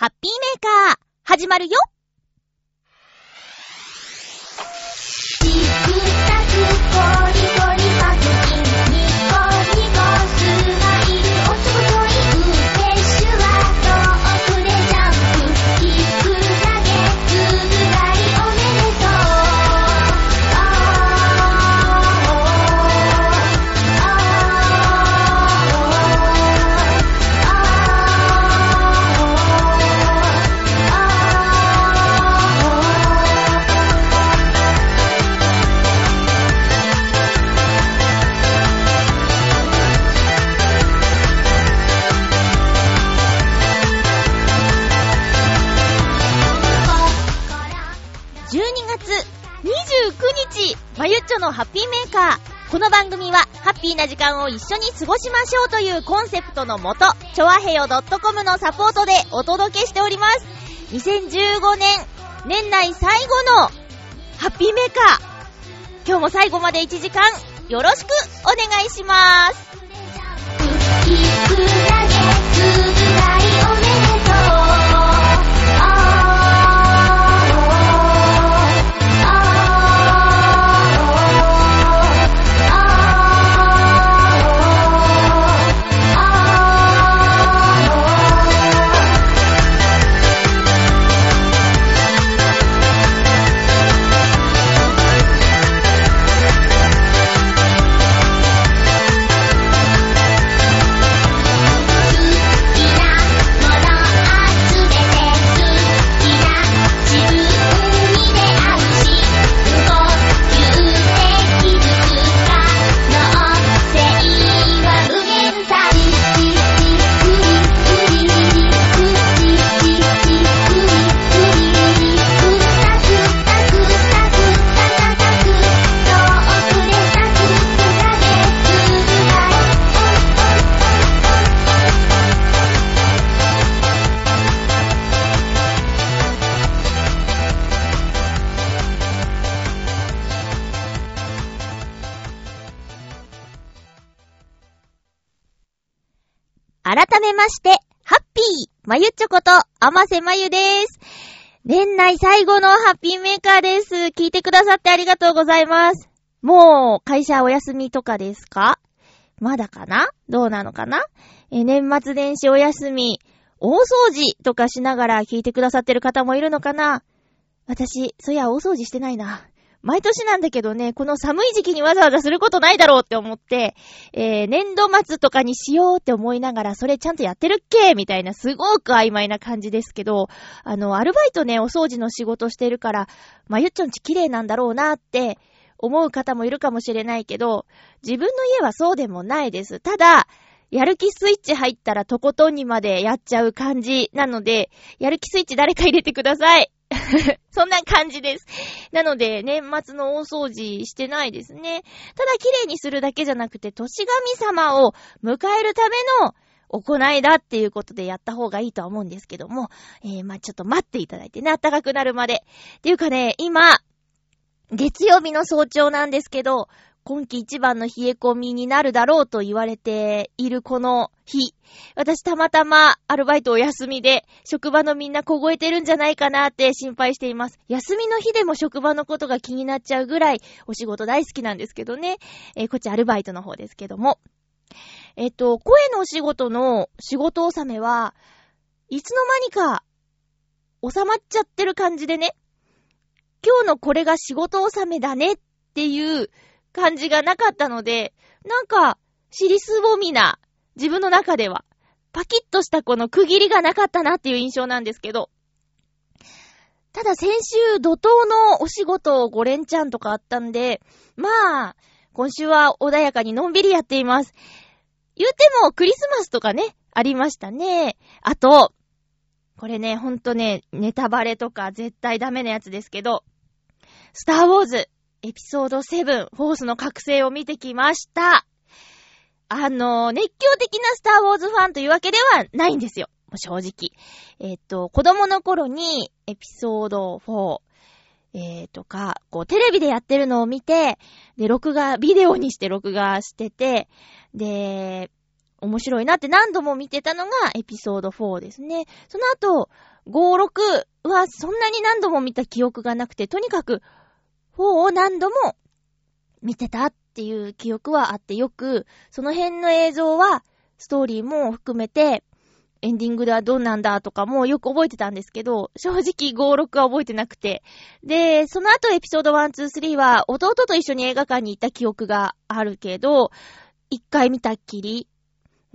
ハッピーメーカー、始まるよ。のハッピーメーカー。この番組は、ハッピーな時間を一緒に過ごしましょうというコンセプトのもと、ちょわへよ .com のサポートでお届けしております。2015年、年内最後の、ハッピーメーカー。今日も最後まで1時間、よろしくお願いします。ゆっちょこと、あませまゆです。年内最後のハッピーメーカーです。聞いてくださってありがとうございます。もう、会社お休みとかですか？まだかな？どうなのかな？え、年末年始お休み、大掃除とかしながら聞いてくださってる方もいるのかな？私、そういや大掃除してないな。毎年なんだけどね、この寒い時期にわざわざすることないだろうって思って、えー、年度末とかにしようって思いながら、それちゃんとやってるっけ？みたいな、すごく曖昧な感じですけど、あの、アルバイトね、お掃除の仕事してるから、まあ、ゆっちょんち綺麗なんだろうなって思う方もいるかもしれないけど、自分の家はそうでもないです。ただ、やる気スイッチ入ったらとことんにまでやっちゃう感じなので、やる気スイッチ誰か入れてください。そんな感じです。なので、年末の大掃除してないですね。ただ綺麗にするだけじゃなくて、年神様を迎えるための行いだっていうことでやった方がいいとは思うんですけども、えー、まあちょっと待っていただいてね、暖かくなるまで。っていうかね、今、月曜日の早朝なんですけど、今季一番の冷え込みになるだろうと言われているこの日。私たまたまアルバイトお休みで、職場のみんな凍えてるんじゃないかなって心配しています。休みの日でも職場のことが気になっちゃうぐらい、お仕事大好きなんですけどね。えーこっちアルバイトの方ですけども。えっと、声のお仕事の仕事納めは、いつの間にか収まっちゃってる感じでね。今日のこれが仕事納めだねっていう感じがなかったので、なんか、尻すぼみな、自分の中では、パキッとしたこの区切りがなかったなっていう印象なんですけど、ただ先週怒涛のお仕事5連チャンとかあったんで、まあ、今週は穏やかにのんびりやっています。言うてもクリスマスとかね、ありましたね。あと、これね、ほんとね、ネタバレとか絶対ダメなやつですけど、スターウォーズエピソード7、フォースの覚醒を見てきました。あの、熱狂的なスターウォーズファンというわけではないんですよ。正直。えっ、と、子供の頃にエピソード4、えー、とか、こう、テレビでやってるのを見て、で、録画、ビデオにして録画してて、で、面白いなって何度も見てたのがエピソード4ですね。その後、5、6はそんなに何度も見た記憶がなくて、とにかく4を何度も見てたっていう記憶はあってよく、その辺の映像はストーリーも含めて、エンディングではどうなんだとかもよく覚えてたんですけど、正直5、6は覚えてなくて。で、その後エピソード1、2、3は弟と一緒に映画館に行った記憶があるけど、一回見たっきり。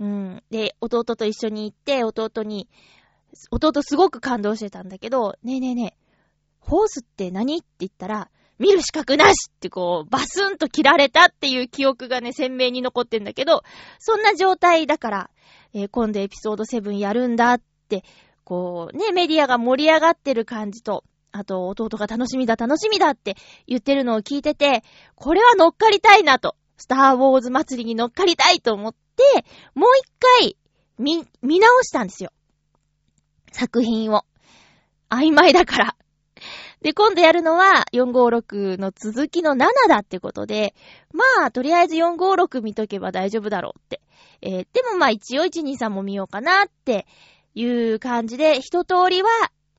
うん。で、弟と一緒に行って、弟に、弟すごく感動してたんだけど、ねえねえねえ、ホースって何？って言ったら、見る資格なしってこう、バスンと切られたっていう記憶がね、鮮明に残ってんだけど、そんな状態だから、えー、今度エピソード7やるんだって、こう、ね、メディアが盛り上がってる感じと、あと、弟が楽しみだ、楽しみだって言ってるのを聞いてて、これは乗っかりたいなと、スターウォーズ祭りに乗っかりたいと思って、もう一回、見、見直したんですよ。作品を。曖昧だから。で、今度やるのは456の続きの7だってことで、まあ、とりあえず456見とけば大丈夫だろうって。えー、でもまあ一応123も見ようかなっていう感じで、一通りは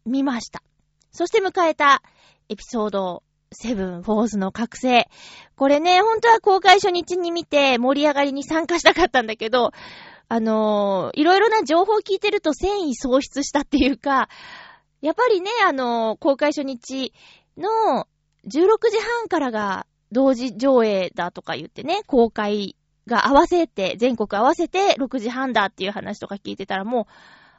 見ました。そして迎えたエピソード7、フォースの覚醒。これね、本当は公開初日に見て盛り上がりに参加したかったんだけど、あのー、いろいろな情報を聞いてると繊維喪失したっていうか、やっぱりね、あの、公開初日の16時半からが同時上映だとか言ってね、公開が合わせて、全国合わせて6時半だっていう話とか聞いてたらもう、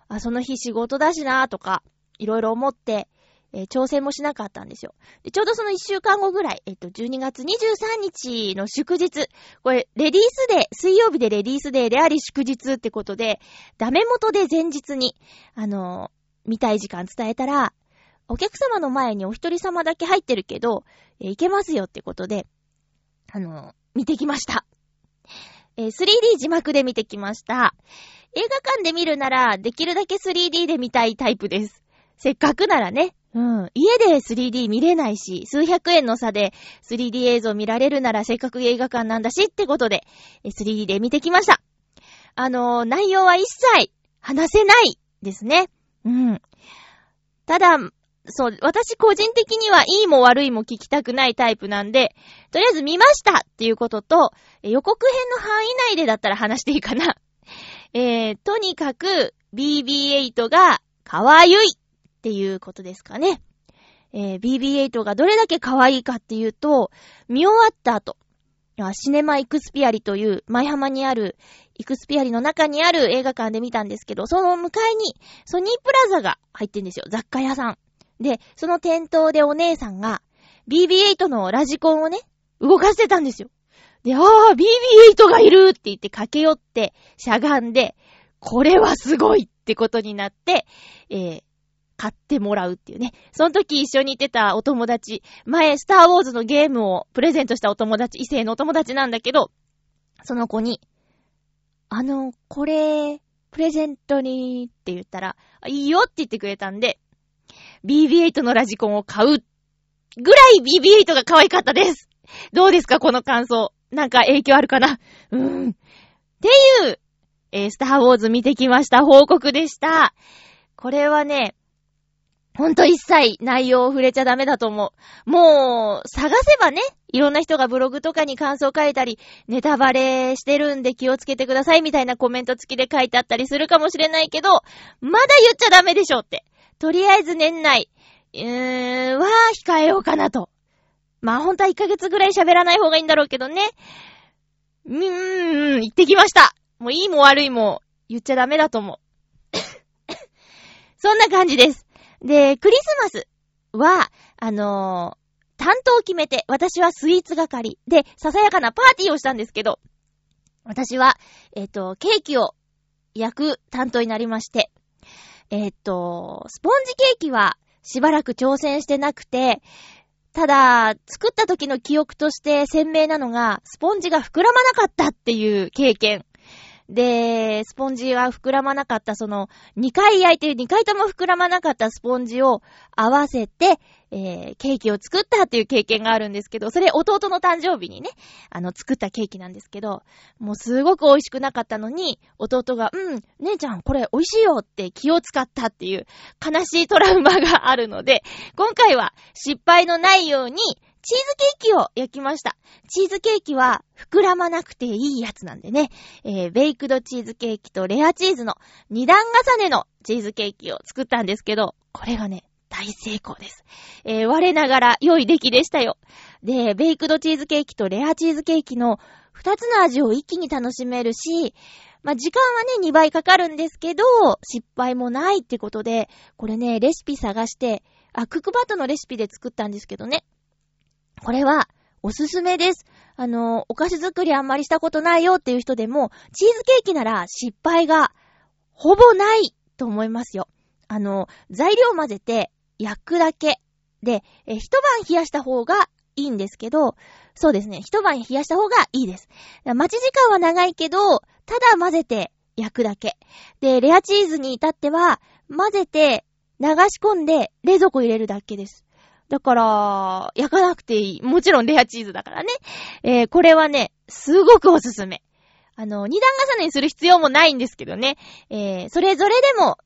あ、その日仕事だしなとか、いろいろ思って、えー、挑戦もしなかったんですよ。で、ちょうどその1週間後ぐらい、えっと、12月23日の祝日、これ、レディースデー、水曜日でレディースデーであり祝日ってことで、ダメ元で前日に、あの見たい時間伝えたら、お客様の前にお一人様だけ入ってるけど、えー、行けますよってことで、あのー、見てきました。えー、3D 字幕で見てきました。映画館で見るなら、できるだけ 3D で見たいタイプです。せっかくならね。うん。家で 3D 見れないし、数百円の差で 3D 映像見られるならせっかく映画館なんだしってことで、3D で見てきました。あのー、内容は一切話せないですね。うん。ただ、そう、私個人的にはいいも悪いも聞きたくないタイプなんで、とりあえず見ましたっていうことと、予告編の範囲内でだったら話していいかな。えー、とにかく BB8 が可愛いっていうことですかね。えー、BB8 がどれだけ可愛いかっていうと、見終わった後、シネマイクスピアリという舞浜にあるイクスピアリの中にある映画館で見たんですけど、その向かいにソニープラザが入ってんですよ。雑貨屋さん。で、その店頭でお姉さんが BB8 のラジコンをね、動かしてたんですよ。で、ああ、BB8 がいるって言って駆け寄って、しゃがんで、これはすごいってことになって、えー、買ってもらうっていうね。その時一緒に行ってたお友達、前、スターウォーズのゲームをプレゼントしたお友達、異性のお友達なんだけど、その子に、あの、これ、プレゼントにって言ったら、いいよって言ってくれたんで、BB8 のラジコンを買うぐらい BB8 が可愛かったです。どうですかこの感想。なんか影響あるかなうーん。っていう、えー、スターウォーズ見てきました報告でした。これはね、ほんと一切内容を触れちゃダメだと思う。もう、探せばね、いろんな人がブログとかに感想書いたり、ネタバレしてるんで気をつけてくださいみたいなコメント付きで書いてあったりするかもしれないけど、まだ言っちゃダメでしょって。とりあえず年内、うーん、は控えようかなと。まあほんとは1ヶ月ぐらい喋らない方がいいんだろうけどね。うーん、言ってきました。もういいも悪いも言っちゃダメだと思う。そんな感じです。で、クリスマスは、あのー、担当を決めて、私はスイーツ係で、ささやかなパーティーをしたんですけど、私は、えっ、ー、と、ケーキを焼く担当になりまして、えっ、ー、と、スポンジケーキはしばらく挑戦してなくて、ただ、作った時の記憶として鮮明なのが、スポンジが膨らまなかったっていう経験。で、スポンジは膨らまなかった、その、2回焼いて2回とも膨らまなかったスポンジを合わせて、えー、ケーキを作ったっていう経験があるんですけど、それ弟の誕生日にね、あの、作ったケーキなんですけど、もうすごく美味しくなかったのに、弟が、うん、姉ちゃんこれ美味しいよって気を使ったっていう悲しいトラウマがあるので、今回は失敗のないように、チーズケーキを焼きました。チーズケーキは膨らまなくていいやつなんでね、えー、ベイクドチーズケーキとレアチーズの二段重ねのチーズケーキを作ったんですけど、これがね、大成功です。えー、我ながら良い出来でしたよ。で、ベイクドチーズケーキとレアチーズケーキの二つの味を一気に楽しめるし、まあ、時間はね、2倍かかるんですけど、失敗もないってことで、これね、レシピ探して、あ、クックバットのレシピで作ったんですけどね。これは、おすすめです。あの、お菓子作りあんまりしたことないよっていう人でも、チーズケーキなら失敗がほぼないと思いますよ。あの、材料混ぜて焼くだけで、一晩冷やした方がいいんですけど、そうですね、一晩冷やした方がいいです。待ち時間は長いけど、ただ混ぜて焼くだけ。で、レアチーズに至っては、混ぜて流し込んで冷蔵庫入れるだけです。だから、焼かなくていい。もちろんレアチーズだからね。えー、これはね、すごくおすすめ。あの、二段重ねにする必要もないんですけどね。えー、それぞれでも、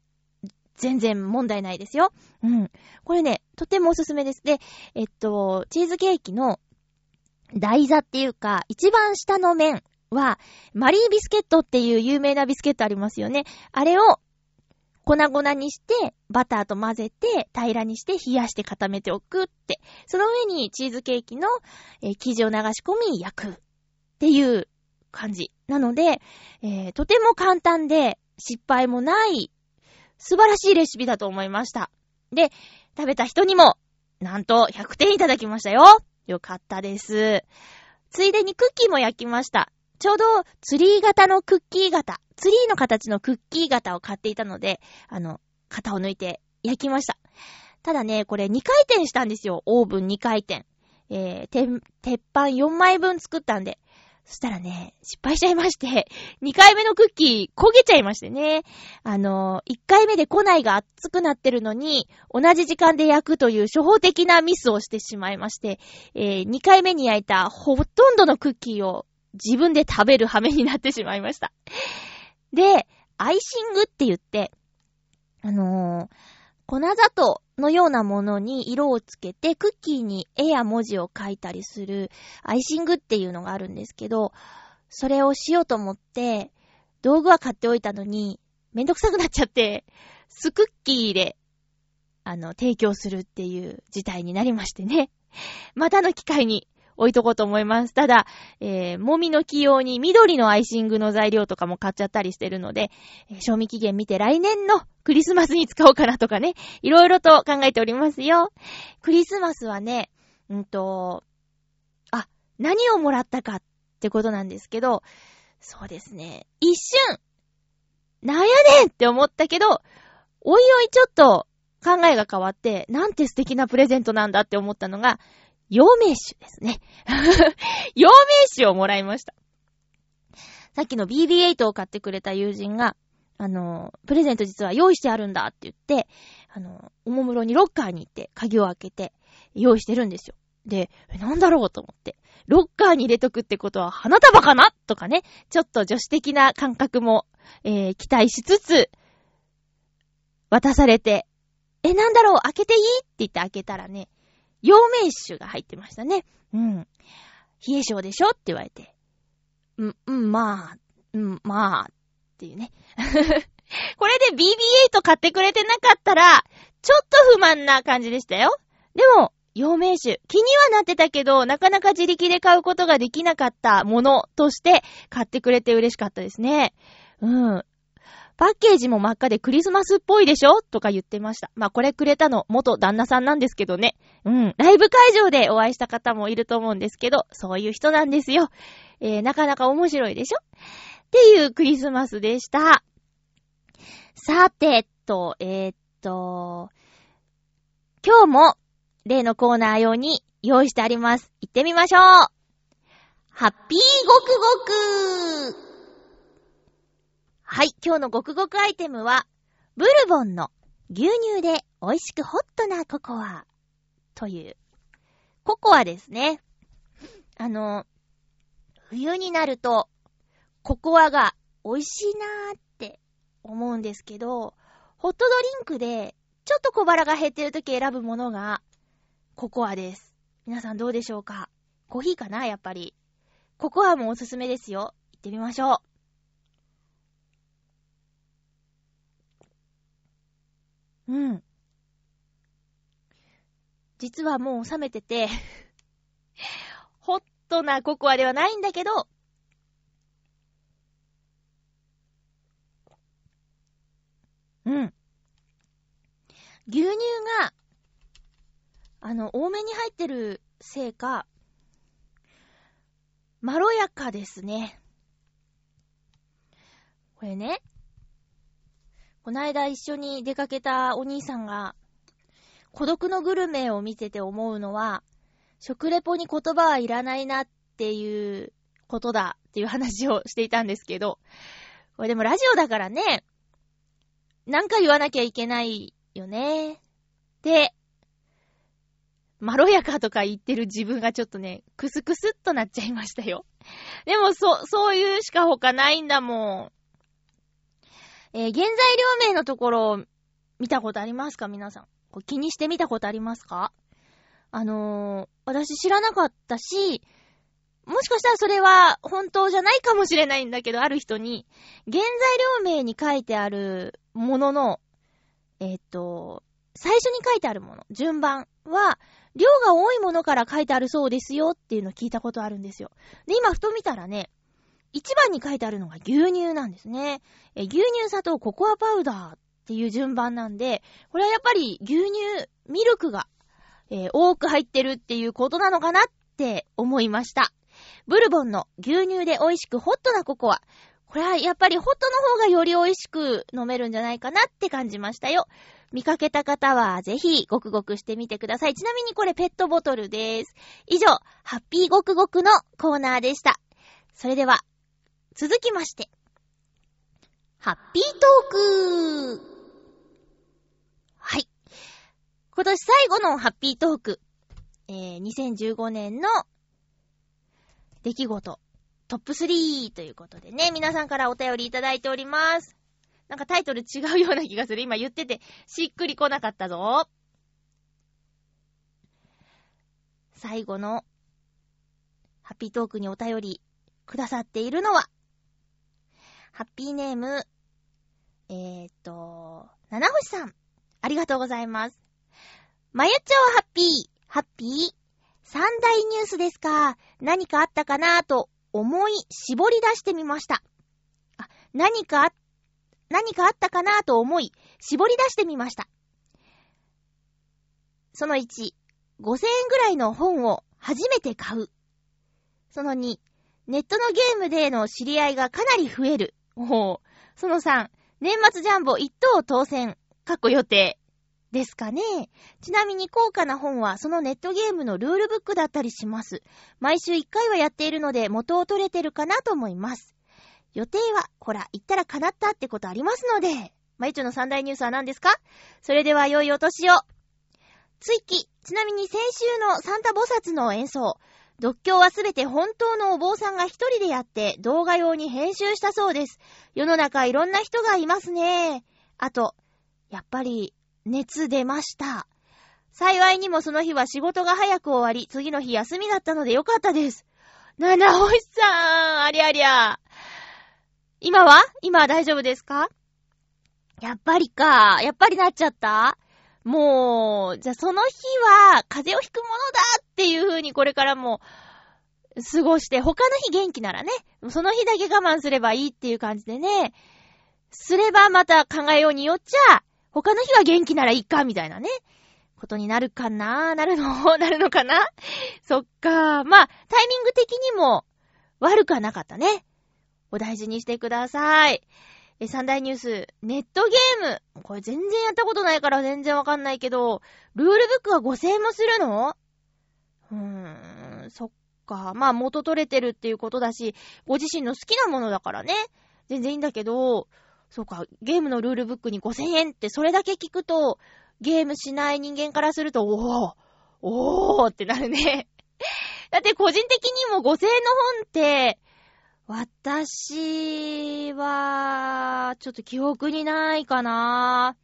全然問題ないですよ。うん。これね、とてもおすすめです。で、えっと、チーズケーキの台座っていうか、一番下の面は、マリービスケットっていう有名なビスケットありますよね。あれを粉々にして、バターと混ぜて、平らにして冷やして固めておくって。その上にチーズケーキの、えー、生地を流し込み焼くっていう感じ。なので、えー、とても簡単で失敗もない素晴らしいレシピだと思いました。で、食べた人にも、なんと100点いただきましたよ。よかったです。ついでにクッキーも焼きました。ちょうどツリー型のクッキー型、ツリーの形のクッキー型を買っていたので、あの、型を抜いて焼きました。ただね、これ2回転したんですよ。オーブン2回転。えー、鉄板4枚分作ったんで。そしたらね、失敗しちゃいまして、2回目のクッキー焦げちゃいましてね。あの、1回目で庫内が熱くなってるのに、同じ時間で焼くという初歩的なミスをしてしまいまして、えー、2回目に焼いたほとんどのクッキーを自分で食べる羽目になってしまいました。で、アイシングって言って、あのー、粉砂糖のようなものに色をつけて、クッキーに絵や文字を書いたりするアイシングっていうのがあるんですけど、それをしようと思って、道具は買っておいたのに、めんどくさくなっちゃって、スクッキーで、あの、提供するっていう事態になりましてね。またの機会に置いとこうと思います。ただ、えー、もみの起用に緑のアイシングの材料とかも買っちゃったりしてるので、賞味期限見て来年のクリスマスに使おうかなとかね、いろいろと考えておりますよ。クリスマスはね、うんと、あ、何をもらったかってことなんですけど、そうですね、一瞬、なんやねんって思ったけど、おいおいちょっと考えが変わって、なんて素敵なプレゼントなんだって思ったのが、陽明酒ですね。陽明酒をもらいました。さっきの BB8 を買ってくれた友人が、あの、プレゼント実は用意してあるんだって言って、あの、おもむろにロッカーに行って鍵を開けて用意してるんですよ。で、なんだろうと思って。ロッカーに入れとくってことは花束かなとかね、ちょっと女子的な感覚も、えー、期待しつつ、渡されて、え、なんだろう開けていいって言って開けたらね、陽明酒が入ってましたね。うん。冷え性でしょって言われて。うん、うん、まあ、うん、まあ、っていうね。これで BB8 買ってくれてなかったら、ちょっと不満な感じでしたよ。でも、陽明酒。気にはなってたけど、なかなか自力で買うことができなかったものとして買ってくれて嬉しかったですね。うん。パッケージも真っ赤でクリスマスっぽいでしょ？とか言ってました。まあ、これくれたの元旦那さんなんですけどね。うん。ライブ会場でお会いした方もいると思うんですけど、そういう人なんですよ。えー、なかなか面白いでしょ？っていうクリスマスでした。さてと、えー、っと、今日も例のコーナー用に用意してあります。行ってみましょうハッピーごくごくはい、今日のごくごくアイテムは、ブルボンの牛乳で美味しくホットなココアという、ココアですね。あの、冬になると、ココアが美味しいなーって思うんですけど、ホットドリンクで、ちょっと小腹が減ってる時選ぶものが、ココアです。皆さんどうでしょうか？コーヒーかな？やっぱり。ココアもおすすめですよ。行ってみましょう。うん。実はもう冷めてて、ホットなココアではないんだけど、うん。牛乳が、あの、多めに入ってるせいか、まろやかですね。これね、こないだ一緒に出かけたお兄さんが、孤独のグルメを見てて思うのは、食レポに言葉はいらないなっていうことだっていう話をしていたんですけど、これでもラジオだからね、なんか言わなきゃいけないよね。で、まろやかとか言ってる自分がちょっとね、クスクスっとなっちゃいましたよ。でも、そ、そういうしか他ないんだもん。えー原材料名のところ見たことありますか？皆さん。こ気にしてみたことありますか？あのー、私知らなかったし、もしかしたらそれは本当じゃないかもしれないんだけど、ある人に、原材料名に書いてあるものの、えっ、と、最初に書いてあるもの、順番は、量が多いものから書いてあるそうですよっていうのを聞いたことあるんですよ。で、今ふと見たらね、一番に書いてあるのが牛乳なんですね。え牛乳、砂糖、ココアパウダーっていう順番なんで、これはやっぱり牛乳、ミルクが、えー多く入ってるっていうことなのかなって思いました。ブルボンの牛乳で美味しくホットなココア。これはやっぱりホットの方がより美味しく飲めるんじゃないかなって感じましたよ。見かけた方はぜひごくごくしてみてください。ちなみにこれペットボトルです。以上、ハッピーごくごくのコーナーでした。それでは、続きまして。ハッピートークはい。今年最後のハッピートーク。えー、2015年の出来事トップ3ということでね、皆さんからお便りいただいております。なんかタイトル違うような気がする。今言ってて、しっくりこなかったぞ。最後の、ハッピートークにお便りくださっているのは、ハッピーネーム、えーっと、七星さん。ありがとうございます。まゆちょうハッピー、ハッピー？三大ニュースですか。何かあったかなと思い絞り出してみました。あ、何かあ、何かあったかなと思い絞り出してみました。その1、5000円ぐらいの本を初めて買う。その2、ネットのゲームでの知り合いがかなり増える。おうその3、年末ジャンボ1等当選、過去予定。ですかね。ちなみに高価な本はそのネットゲームのルールブックだったりします。毎週1回はやっているので元を取れてるかなと思います。予定は、ほら、言ったら叶ったってことありますので。まゆちょの三大ニュースは何ですか？それでは良いお年を。追記。ちなみに先週のサンタ菩薩の演奏。独協はすべて本当のお坊さんが一人でやって動画用に編集したそうです。世の中いろんな人がいますね。あと、やっぱり熱出ました。幸いにもその日は仕事が早く終わり、次の日休みだったのでよかったです。七星さん、ありゃりゃ。今は？今は大丈夫ですか？やっぱりか。やっぱりなっちゃった？もう、じゃあその日は風邪をひくものだっていう風にこれからも過ごして、他の日元気ならね、その日だけ我慢すればいいっていう感じでね、すればまた考えようによっちゃ、他の日は元気ならいいか、みたいなね、ことになるかななるの なるのかな？そっか。まあ、タイミング的にも悪くはなかったね。お大事にしてください。え、三大ニュース、ネットゲーム。これ全然やったことないから全然わかんないけど、ルールブックは5000円もするの？うーん、そっか。まあ元取れてるっていうことだし、ご自身の好きなものだからね。全然いいんだけど、そうか、ゲームのルールブックに5000円ってそれだけ聞くと、ゲームしない人間からすると、おー、おーってなるね。だって個人的にも5000円の本って、私は、ちょっと記憶にないかな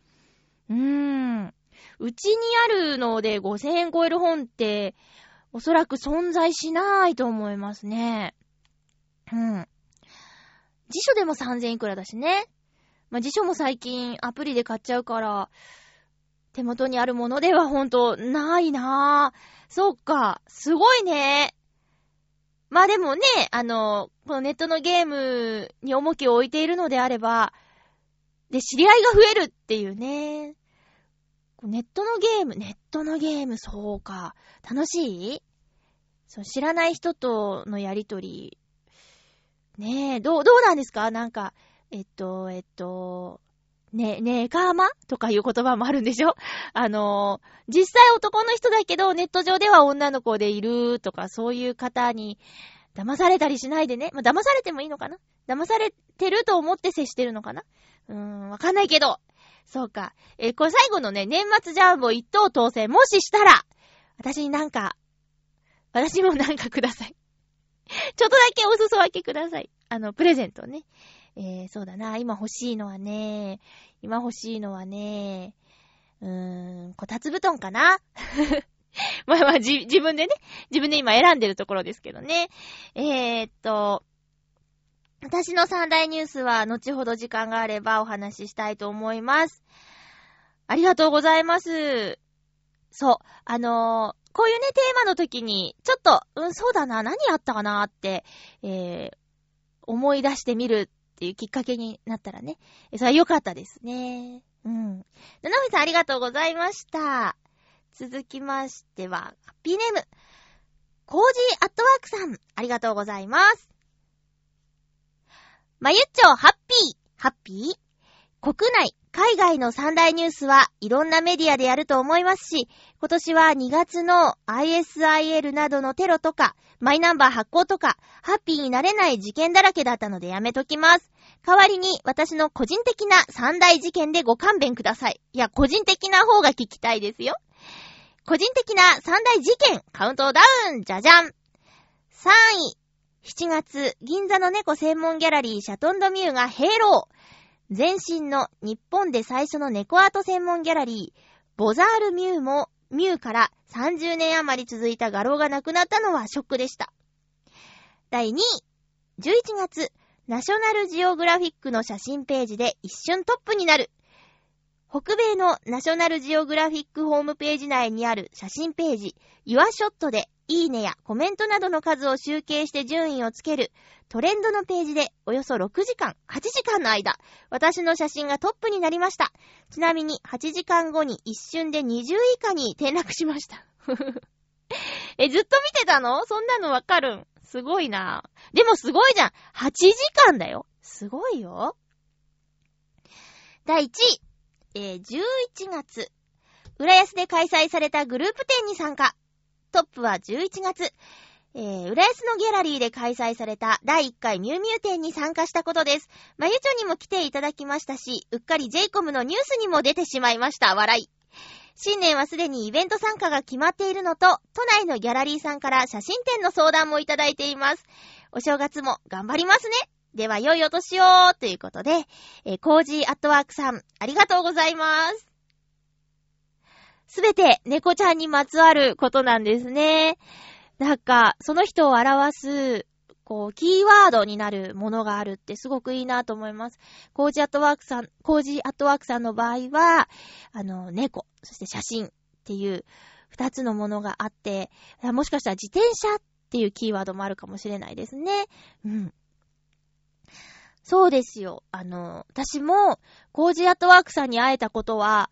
うーん。うちにあるので5000円超える本って、おそらく存在しないと思いますね。うん。辞書でも3000いくらだしね。まあ、辞書も最近アプリで買っちゃうから、手元にあるものではほんとないなぁ。そっか、すごいね。まあでもね、あの、このネットのゲームに重きを置いているのであれば、で、知り合いが増えるっていうね。ネットのゲーム、ネットのゲーム、そうか。楽しい？そう、知らない人とのやりとり。ねえ、どう、どうなんですか？なんか、えっと、えっと、ね、ねえ、かーまとかいう言葉もあるんでしょ？あの、実際男の人だけど、ネット上では女の子でいるとか、そういう方に騙されたりしないでね。まあ、騙されてもいいのかな？騙されてると思って接してるのかな？うーん、わかんないけど。そうか。えーこれ最後のね、年末ジャンボ一等当選、もししたら、私になんか、私もなんかください。ちょっとだけお裾分けください。あの、プレゼントね。えー、そうだな。今欲しいのはね、今欲しいのはね、うーん、こたつ布団かな？まあまあ、じ、自分でね、自分で今選んでるところですけどね。えー、っと、私の三大ニュースは後ほど時間があればお話ししたいと思います。ありがとうございます。そう、あのーこういうね、テーマの時に、ちょっと、うん、そうだな、何やったかなって、えー、思い出してみるっていうきっかけになったらね、それは良かったですね。うん。ななみさんありがとうございました。続きましては、ハッピーネーム、コージーアットワークさん、ありがとうございます。まゆっちょ、ハッピー、ハッピー？国内、海外の三大ニュースはいろんなメディアでやると思いますし、今年は2月の ISIL などのテロとか、マイナンバー発行とか、ハッピーになれない事件だらけだったのでやめときます。代わりに私の個人的な三大事件でご勘弁ください。いや、個人的な方が聞きたいですよ。個人的な三大事件、カウントダウン、じゃじゃん。3位、7月、銀座の猫専門ギャラリーシャトンドミューが閉廊。前身の日本で最初の猫アート専門ギャラリー、ボザールミューも、ミューから30年余り続いた画廊がなくなったのはショックでした。第2位、11月、ナショナルジオグラフィックの写真ページで一瞬トップになる。北米のナショナルジオグラフィックホームページ内にある写真ページ、ユアショットでいいねやコメントなどの数を集計して順位をつけるトレンドのページでおよそ6時間、8時間の間、私の写真がトップになりました。ちなみに8時間後に一瞬で20以下に転落しました。え、ずっと見てたの？そんなのわかるん？すごいな。でもすごいじゃん。8時間だよ。すごいよ。第1位。えー11月。浦安で開催されたグループ展に参加。トップは11月。えー、浦安のギャラリーで開催された第1回ミュウミュウ展に参加したことです。まゆっちょにも来ていただきましたし、うっかり j イコムのニュースにも出てしまいました。笑い。新年はすでにイベント参加が決まっているのと、都内のギャラリーさんから写真展の相談もいただいています。お正月も頑張りますね。では、良いお年をということで、えー、コージーアットワークさん、ありがとうございます。すべて猫ちゃんにまつわることなんですね。なんか、その人を表す、こう、キーワードになるものがあるってすごくいいなと思います。コージーアットワークさん、コージーアットワークさんの場合は、あの、猫、そして写真っていう二つのものがあって、もしかしたら自転車っていうキーワードもあるかもしれないですね。うん。そうですよ。あの、私も、コージアットワークさんに会えたことは、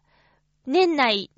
年内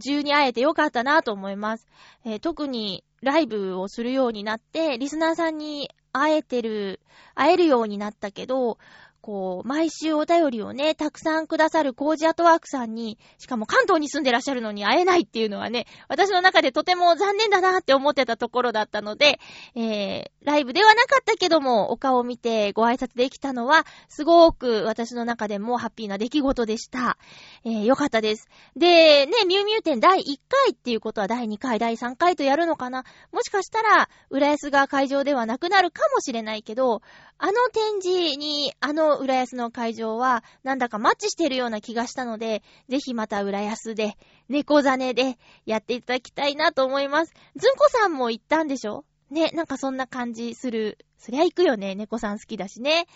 中に会えてよかったなと思います。えー特にライブをするようになって、リスナーさんに会えてる、会えるようになったけど、こう、毎週お便りをね、たくさんくださるコージアトワークさんに、しかも関東に住んでらっしゃるのに会えないっていうのはね、私の中でとても残念だなって思ってたところだったので、えー、ライブではなかったけども、お顔を見てご挨拶できたのは、すごく私の中でもハッピーな出来事でした。えー、よかったです。で、ね、ミュウミュウ展第1回っていうことは第2回、第3回とやるのかなもしかしたら、浦安が会場ではなくなるかもしれないけど、あの展示に、あの浦安の会場は、なんだかマッチしてるような気がしたので、ぜひまた浦安で、猫ザネでやっていただきたいなと思います。ずんこさんも行ったんでしょ？ね、なんかそんな感じする。そりゃ行くよね。猫さん好きだしね。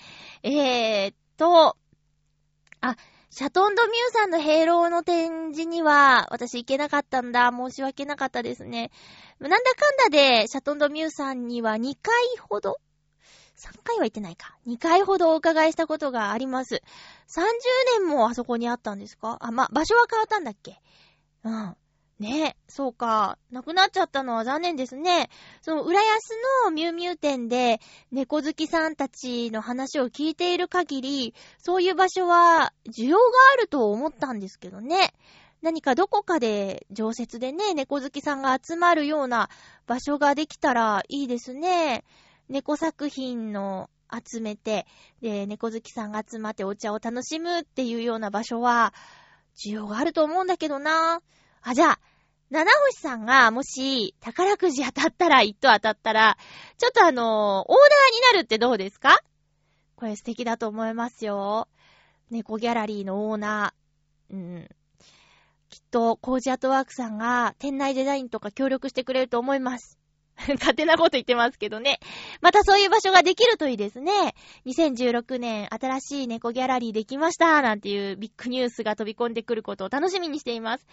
えーっと、あ、シャトンドミューさんのヘイローの展示には、私行けなかったんだ。申し訳なかったですね。なんだかんだで、シャトンドミューさんには2回ほど3回は行ってないか。2回ほどお伺いしたことがあります。30年もあそこにあったんですか？あ、ま、場所は変わったんだっけ？うん。ねえ、そうか。なくなっちゃったのは残念ですね。その、浦安のミュウミュウ店で、猫好きさんたちの話を聞いている限り、そういう場所は、需要があると思ったんですけどね。何かどこかで、常設でね、猫好きさんが集まるような場所ができたらいいですね。猫作品の集めて、で、猫好きさんが集まってお茶を楽しむっていうような場所は、需要があると思うんだけどな。あ、じゃあ、七星さんがもし宝くじ当たったら、一等当たったら、ちょっとあの、オーナーになるってどうですか？これ素敵だと思いますよ。猫ギャラリーのオーナー。うん。きっと、コージアートワークさんが店内デザインとか協力してくれると思います。勝手なこと言ってますけどね。またそういう場所ができるといいですね。2016年新しい猫ギャラリーできましたなんていうビッグニュースが飛び込んでくることを楽しみにしています。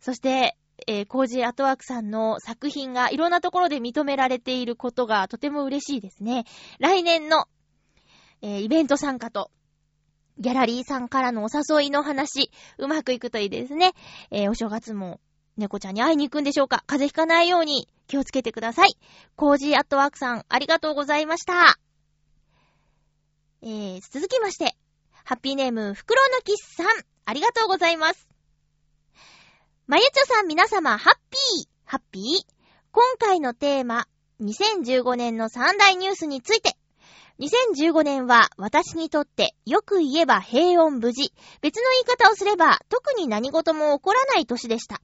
そして、えー、コージーアトワークさんの作品がいろんなところで認められていることがとても嬉しいですね。来年の、えー、イベント参加と、ギャラリーさんからのお誘いの話、うまくいくといいですね。えー、お正月も猫ちゃんに会いに行くんでしょうか？風邪ひかないように気をつけてください。コージーアットワークさん、ありがとうございました。えー、続きまして、ハッピーネーム、フクロウのキスさん、ありがとうございます。まゆちょさん皆様、ハッピー、ハッピー。今回のテーマ、2015年の三大ニュースについて、2015年は私にとってよく言えば平穏無事、別の言い方をすれば特に何事も起こらない年でした。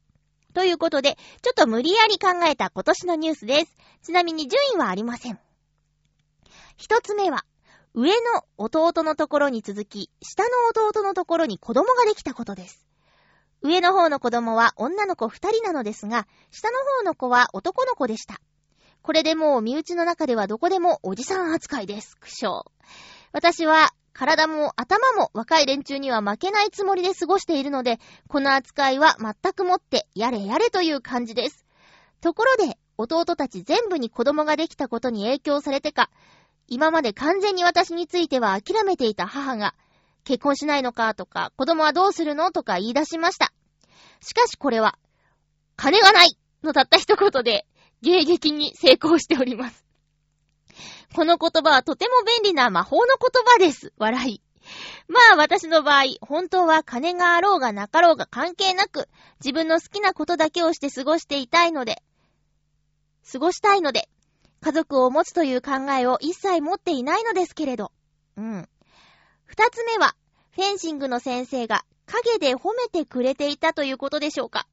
ということで、ちょっと無理やり考えた今年のニュースです。ちなみに順位はありません。一つ目は、上の弟のところに続き、下の弟のところに子供ができたことです。上の方の子供は女の子二人なのですが、下の方の子は男の子でした。これでもう身内の中ではどこでもおじさん扱いです。苦笑。私は体も頭も若い連中には負けないつもりで過ごしているので、この扱いは全くもってやれやれという感じです。ところで、弟たち全部に子供ができたことに影響されてか、今まで完全に私については諦めていた母が、結婚しないのかとか、子供はどうするのとか言い出しました。しかしこれは、金がないのたった一言で、迎撃に成功しております。この言葉はとても便利な魔法の言葉です。笑い。まあ私の場合、本当は金があろうがなかろうが関係なく、自分の好きなことだけをして過ごしていたいので、過ごしたいので、家族を持つという考えを一切持っていないのですけれど。うん。二つ目は、フェンシングの先生が影で褒めてくれていたということでしょうか。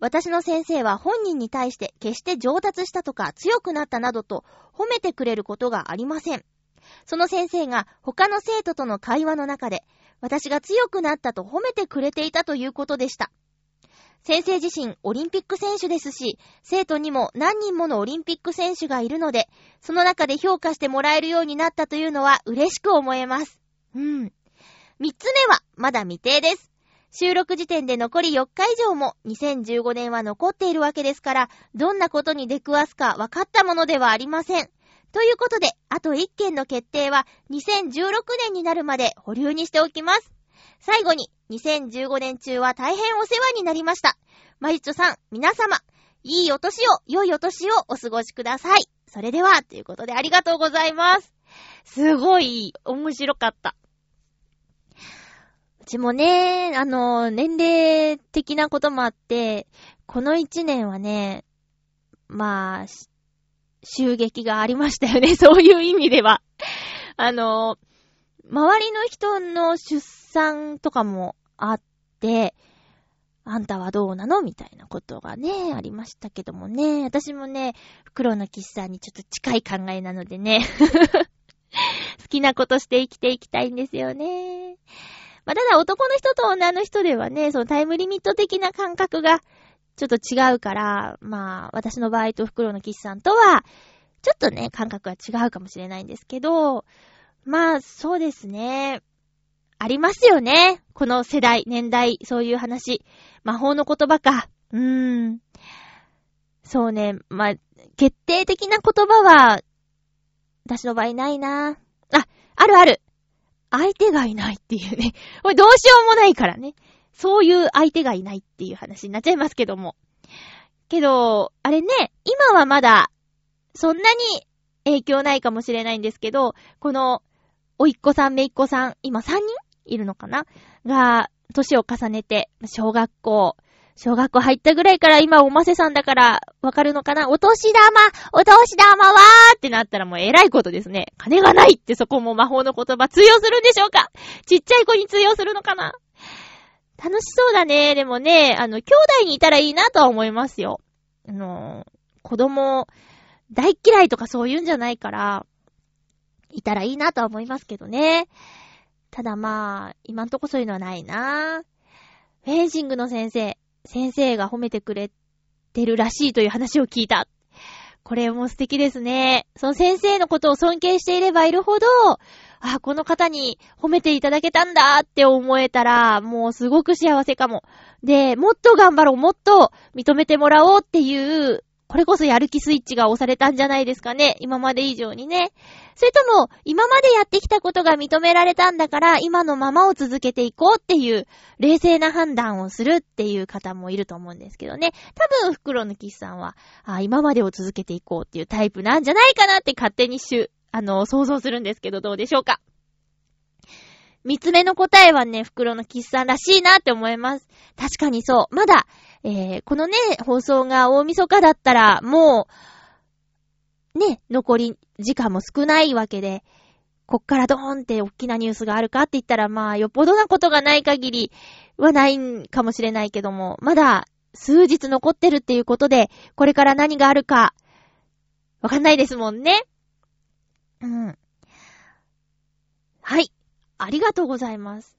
私の先生は本人に対して決して上達したとか強くなったなどと褒めてくれることがありません。その先生が他の生徒との会話の中で私が強くなったと褒めてくれていたということでした。先生自身オリンピック選手ですし、生徒にも何人ものオリンピック選手がいるので、その中で評価してもらえるようになったというのは嬉しく思えます。うん。三つ目は、まだ未定です。収録時点で残り4日以上も2015年は残っているわけですから、どんなことに出くわすか分かったものではありません。ということで、あと1件の決定は2016年になるまで保留にしておきます。最後に、2015年中は大変お世話になりました。マリッチョさん、皆様、いいお年を、良いお年をお過ごしください。それでは、ということでありがとうございます。すごい、面白かった。ちもね、あの、年齢的なこともあって、この一年はね、まあ、襲撃がありましたよね。そういう意味では。あの、周りの人の出産とかもあって、あんたはどうなのみたいなことがね、ありましたけどもね。私もね、袋の岸さんにちょっと近い考えなのでね。好きなことして生きていきたいんですよね。まあ、ただ男の人と女の人ではね、そのタイムリミット的な感覚がちょっと違うから、まあ、私の場合と袋の岸さんとは、ちょっとね、感覚は違うかもしれないんですけど、まあ、そうですね。ありますよね。この世代、年代、そういう話。魔法の言葉か。うーん。そうね。まあ、決定的な言葉は、私の場合ないな。あ、あるある。相手がいないっていうね。これどうしようもないからね。そういう相手がいないっていう話になっちゃいますけども。けど、あれね、今はまだ、そんなに影響ないかもしれないんですけど、この、おいっ子さん、めいっ子さん、今3人？いるのかな？が、年を重ねて、小学校、小学校入ったぐらいから今おませさんだからわかるのかな？お年玉お年玉はーってなったらもう偉いことですね。金がないってそこも魔法の言葉通用するんでしょうか？ちっちゃい子に通用するのかな？楽しそうだね。でもね、あの、兄弟にいたらいいなとは思いますよ。あの、子供、大嫌いとかそういうんじゃないから、いたらいいなとは思いますけどね。ただまあ、今んとこそういうのはないな。フェンシングの先生、先生が褒めてくれてるらしいという話を聞いた。これも素敵ですね。その先生のことを尊敬していればいるほど、あ、この方に褒めていただけたんだって思えたら、もうすごく幸せかも。で、もっと頑張ろう、もっと認めてもらおうっていう、これこそやる気スイッチが押されたんじゃないですかね。今まで以上にね。それとも、今までやってきたことが認められたんだから、今のままを続けていこうっていう、冷静な判断をするっていう方もいると思うんですけどね。多分、袋のキスさんは、あ今までを続けていこうっていうタイプなんじゃないかなって勝手にしゅ、あの、想像するんですけど、どうでしょうか？三つ目の答えはね、袋のキスさんらしいなって思います。確かにそう。まだ、えー、このね、放送が大晦日だったら、もう、ね、残り時間も少ないわけで、こっからドーンって大きなニュースがあるかって言ったら、まあ、よっぽどなことがない限りはないんかもしれないけども、まだ数日残ってるっていうことで、これから何があるか、わかんないですもんね。うん。はい。ありがとうございます。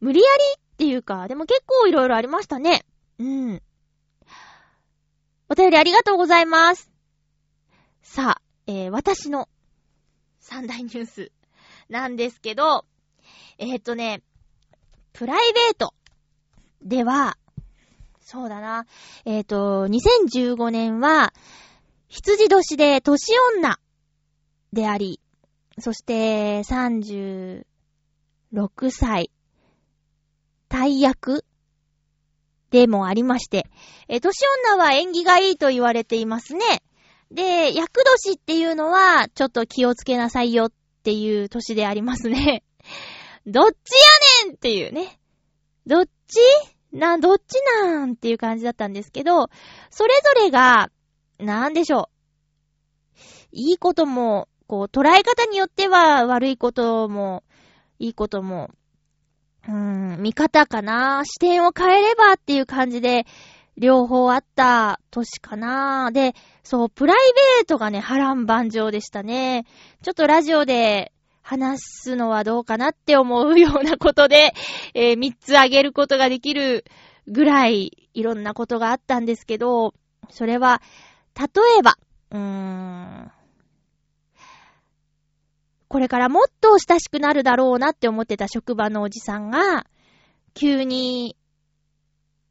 無理やりっていうか、でも結構いろいろありましたね。うん。お便りありがとうございます。さあ、えー、私の三大ニュースなんですけど、えー、っとね、プライベートでは、そうだな、えー、っと、2015年は、羊年で年女であり、そして36歳、大役でもありまして、え、年女は縁起がいいと言われていますね。で、役年っていうのは、ちょっと気をつけなさいよっていう年でありますね。どっちやねんっていうね。どっち？な、どっちなんっていう感じだったんですけど、それぞれが、なんでしょう。いいことも、こう、捉え方によっては悪いことも、いいことも、うーん、見方かな視点を変えればっていう感じで、両方あった年かなで、そう、プライベートがね、波乱万丈でしたね。ちょっとラジオで話すのはどうかなって思うようなことで、えー、3つあげることができるぐらいいろんなことがあったんですけど、それは、例えば、うーん、これからもっと親しくなるだろうなって思ってた職場のおじさんが、急に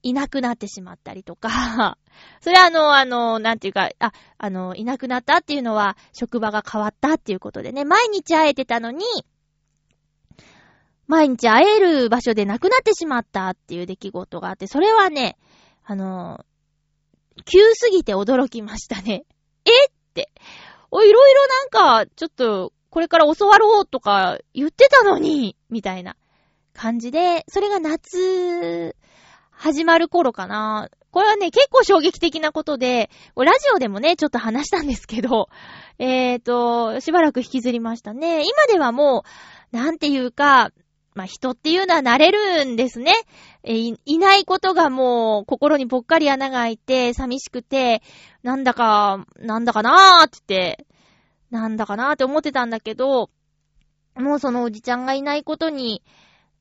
いなくなってしまったりとか、それはあの、あの、なんていうか、あ、あの、いなくなったっていうのは、職場が変わったっていうことでね、毎日会えてたのに、毎日会える場所でなくなってしまったっていう出来事があって、それはね、あの、急すぎて驚きましたね。えって。お、いろいろなんか、ちょっと、これから教わろうとか言ってたのに、みたいな感じで、それが夏、始まる頃かな。これはね、結構衝撃的なことで、ラジオでもね、ちょっと話したんですけど、えーと、しばらく引きずりましたね。今ではもう、なんていうか、まあ、人っていうのは慣れるんですね。えい、いないことがもう心にぽっかり穴が開いて寂しくて、なんだか、なんだかなーって言って、なんだかなーって思ってたんだけど、もうそのおじちゃんがいないことに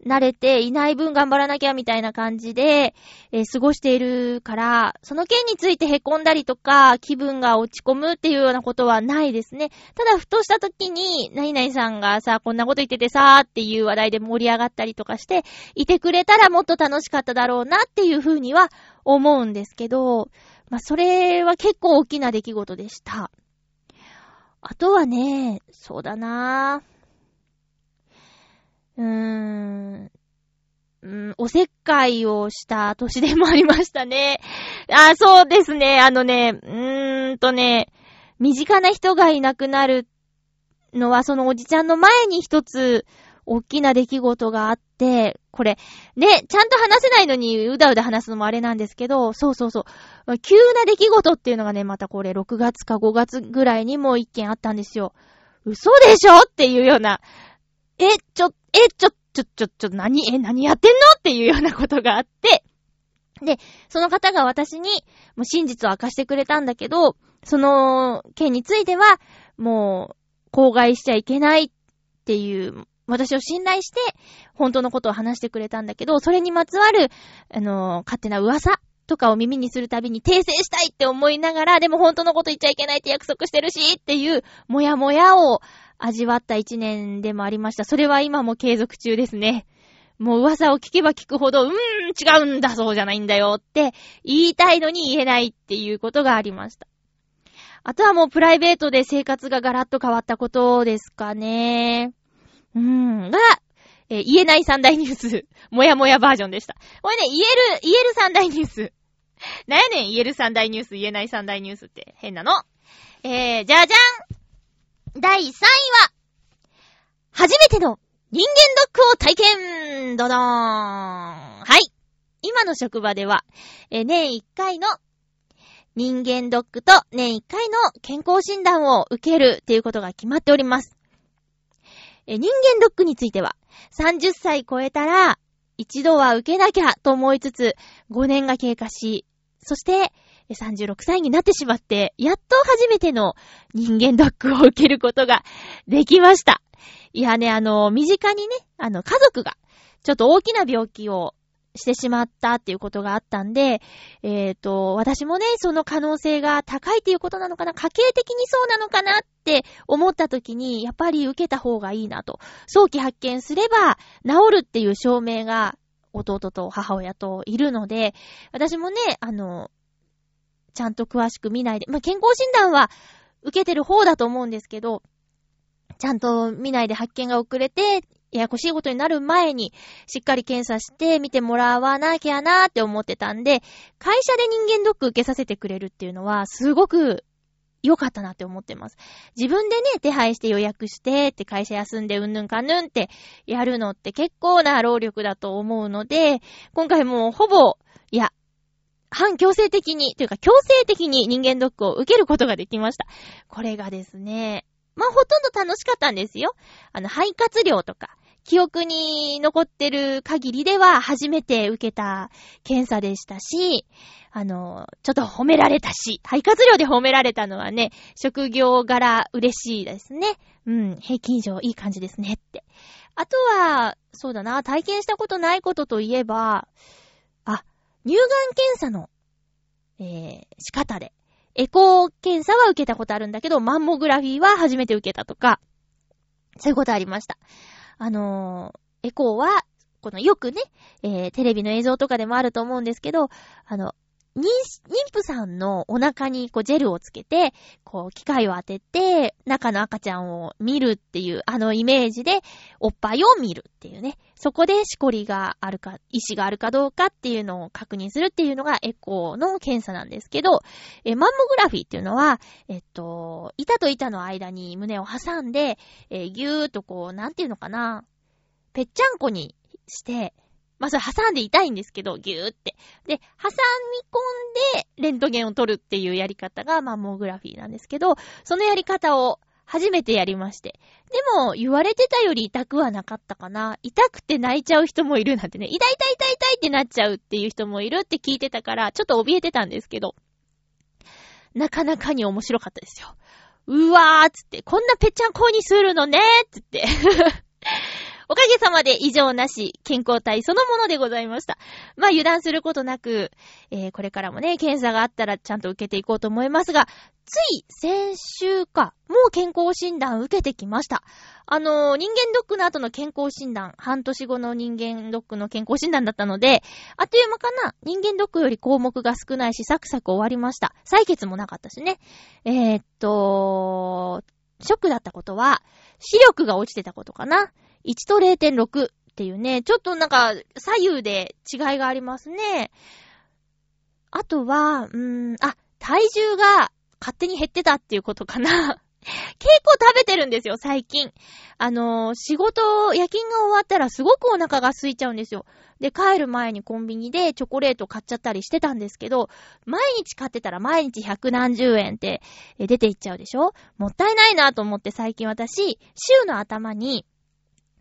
慣れていない分頑張らなきゃみたいな感じで、えー、過ごしているから、その件について凹んだりとか、気分が落ち込むっていうようなことはないですね。ただ、ふとした時に、何々さんがさ、こんなこと言っててさーっていう話題で盛り上がったりとかして、いてくれたらもっと楽しかっただろうなっていうふうには思うんですけど、まあ、それは結構大きな出来事でした。あとはね、そうだな。うーん、うん、おせっかいをした年でもありましたね。あ、そうですね。あのね、うーんとね、身近な人がいなくなるのは、そのおじちゃんの前に一つ、大きな出来事があって、これ、ね、ちゃんと話せないのにうだうだ話すのもあれなんですけど、そうそうそう。急な出来事っていうのがね、またこれ6月か5月ぐらいにもう一件あったんですよ。嘘でしょっていうような。え、ちょ、え、ちょ、ちょ、ちょ、ちょ、何、え、何やってんの？っていうようなことがあって、で、その方が私に、もう真実を明かしてくれたんだけど、その件については、もう、口外しちゃいけないっていう、私を信頼して、本当のことを話してくれたんだけど、それにまつわる、あの、勝手な噂とかを耳にするたびに訂正したいって思いながら、でも本当のこと言っちゃいけないって約束してるし、っていう、もやもやを味わった一年でもありました。それは今も継続中ですね。もう噂を聞けば聞くほど、うーん、違うんだ、そうじゃないんだよって言いたいのに言えないっていうことがありました。あとはもうプライベートで生活がガラッと変わったことですかね。うーん、が、えー、言えない三大ニュース、もやもやバージョンでした。これね、言える、言える三大ニュース。なやねん、言える三大ニュース、言えない三大ニュースって変なの。えー、じゃじゃん第3位は、初めての人間ドックを体験ドドーンはい。今の職場では、え年1回の人間ドックと年1回の健康診断を受けるっていうことが決まっております。え人間ドックについては、30歳超えたら、一度は受けなきゃと思いつつ、5年が経過し、そして、36歳になってしまって、やっと初めての人間ドックを受けることができました。いやね、あの、身近にね、あの、家族が、ちょっと大きな病気をしてしまったっていうことがあったんで、えっ、ー、と、私もね、その可能性が高いっていうことなのかな、家計的にそうなのかなって思った時に、やっぱり受けた方がいいなと。早期発見すれば治るっていう証明が弟と母親といるので、私もね、あの、ちゃんと詳しく見ないで、まあ、健康診断は受けてる方だと思うんですけど、ちゃんと見ないで発見が遅れて、ややこしいことになる前に、しっかり検査して見てもらわなきゃなーって思ってたんで、会社で人間ドック受けさせてくれるっていうのは、すごく良かったなって思ってます。自分でね、手配して予約してって会社休んでうんぬんかぬんってやるのって結構な労力だと思うので、今回もうほぼ、いや、反強制的に、というか強制的に人間ドックを受けることができました。これがですね、まあ、ほとんど楽しかったんですよ。あの、肺活量とか、記憶に残ってる限りでは初めて受けた検査でしたし、あの、ちょっと褒められたし、肺活量で褒められたのはね、職業柄嬉しいですね。うん、平均以上いい感じですねって。あとは、そうだな、体験したことないことといえば、あ、乳がん検査の、えー、仕方で。エコー検査は受けたことあるんだけど、マンモグラフィーは初めて受けたとか、そういうことありました。あのー、エコーは、このよくね、えー、テレビの映像とかでもあると思うんですけど、あの、妊婦さんのお腹にこうジェルをつけて、こう機械を当てて、中の赤ちゃんを見るっていうあのイメージで、おっぱいを見るっていうね。そこでしこりがあるか、意思があるかどうかっていうのを確認するっていうのがエコーの検査なんですけど、えマンモグラフィーっていうのは、えっと、板と板の間に胸を挟んで、え、ぎゅーっとこう、なんていうのかな、ぺっちゃんこにして、まあ、それ挟んで痛いんですけど、ぎゅーって。で、挟み込んで、レントゲンを取るっていうやり方がマンモグラフィーなんですけど、そのやり方を初めてやりまして。でも、言われてたより痛くはなかったかな。痛くて泣いちゃう人もいるなんてね、痛い痛い痛い痛いってなっちゃうっていう人もいるって聞いてたから、ちょっと怯えてたんですけど、なかなかに面白かったですよ。うわーっつって、こんなぺっちゃんこにするのねーっつって。おかげさまで異常なし、健康体そのものでございました。まあ油断することなく、えー、これからもね、検査があったらちゃんと受けていこうと思いますが、つい先週か、もう健康診断受けてきました。あのー、人間ドックの後の健康診断、半年後の人間ドックの健康診断だったので、あっという間かな、人間ドックより項目が少ないし、サクサク終わりました。採血もなかったしね。えー、っと、ショックだったことは、視力が落ちてたことかな。1と0.6っていうね、ちょっとなんか左右で違いがありますね。あとは、うーん、あ、体重が勝手に減ってたっていうことかな。結構食べてるんですよ、最近。あのー、仕事、夜勤が終わったらすごくお腹が空いちゃうんですよ。で、帰る前にコンビニでチョコレート買っちゃったりしてたんですけど、毎日買ってたら毎日百何十円って出ていっちゃうでしょもったいないなと思って最近私、週の頭に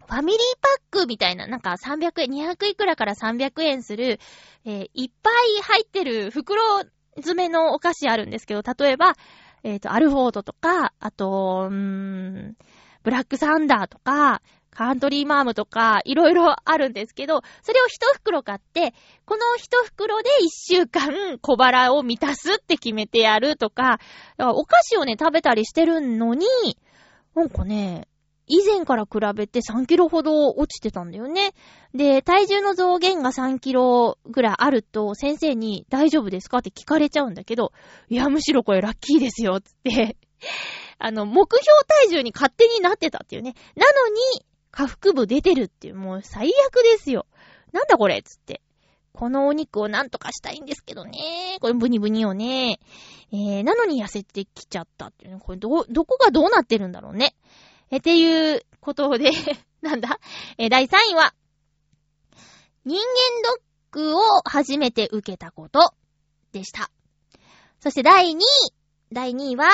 ファミリーパックみたいな、なんか300円、200いくらから300円する、えー、いっぱい入ってる袋詰めのお菓子あるんですけど、例えば、えっ、ー、と、アルフォードとか、あと、うー、ブラックサンダーとか、カントリーマームとか、いろいろあるんですけど、それを一袋買って、この一袋で一週間小腹を満たすって決めてやるとか、お菓子をね、食べたりしてるのに、なんかね、以前から比べて3キロほど落ちてたんだよね。で、体重の増減が3キロぐらいあると、先生に大丈夫ですかって聞かれちゃうんだけど、いや、むしろこれラッキーですよ、つって あの、目標体重に勝手になってたっていうね。なのに、下腹部出てるっていう、もう最悪ですよ。なんだこれつって。このお肉をなんとかしたいんですけどね。これブニブニをね。えー、なのに痩せてきちゃったっていうね。これど、どこがどうなってるんだろうね。え、っていうことで なんだ？え、第3位は、人間ドックを初めて受けたことでした。そして第2位、第2位は、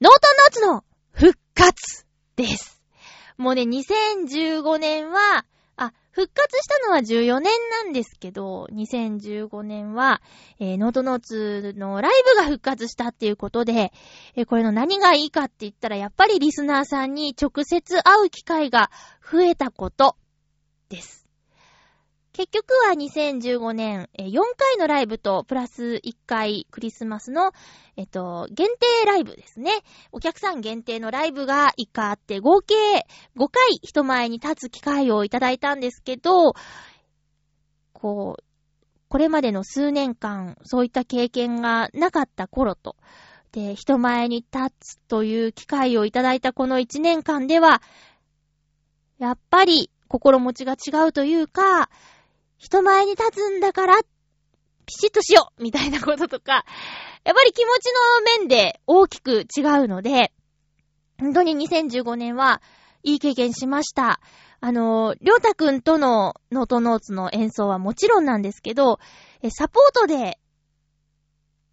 ノートノーツの復活です。もうね、2015年は、復活したのは14年なんですけど、2015年は、えー、ノートノーツのライブが復活したっていうことで、えー、これの何がいいかって言ったら、やっぱりリスナーさんに直接会う機会が増えたことです。結局は2015年、4回のライブと、プラス1回クリスマスの、えっと、限定ライブですね。お客さん限定のライブが1回あって、合計5回人前に立つ機会をいただいたんですけど、こう、これまでの数年間、そういった経験がなかった頃と、で、人前に立つという機会をいただいたこの1年間では、やっぱり心持ちが違うというか、人前に立つんだから、ピシッとしようみたいなこととか、やっぱり気持ちの面で大きく違うので、本当に2015年はいい経験しました。あの、りょうたくんとのノートノーツの演奏はもちろんなんですけど、サポートで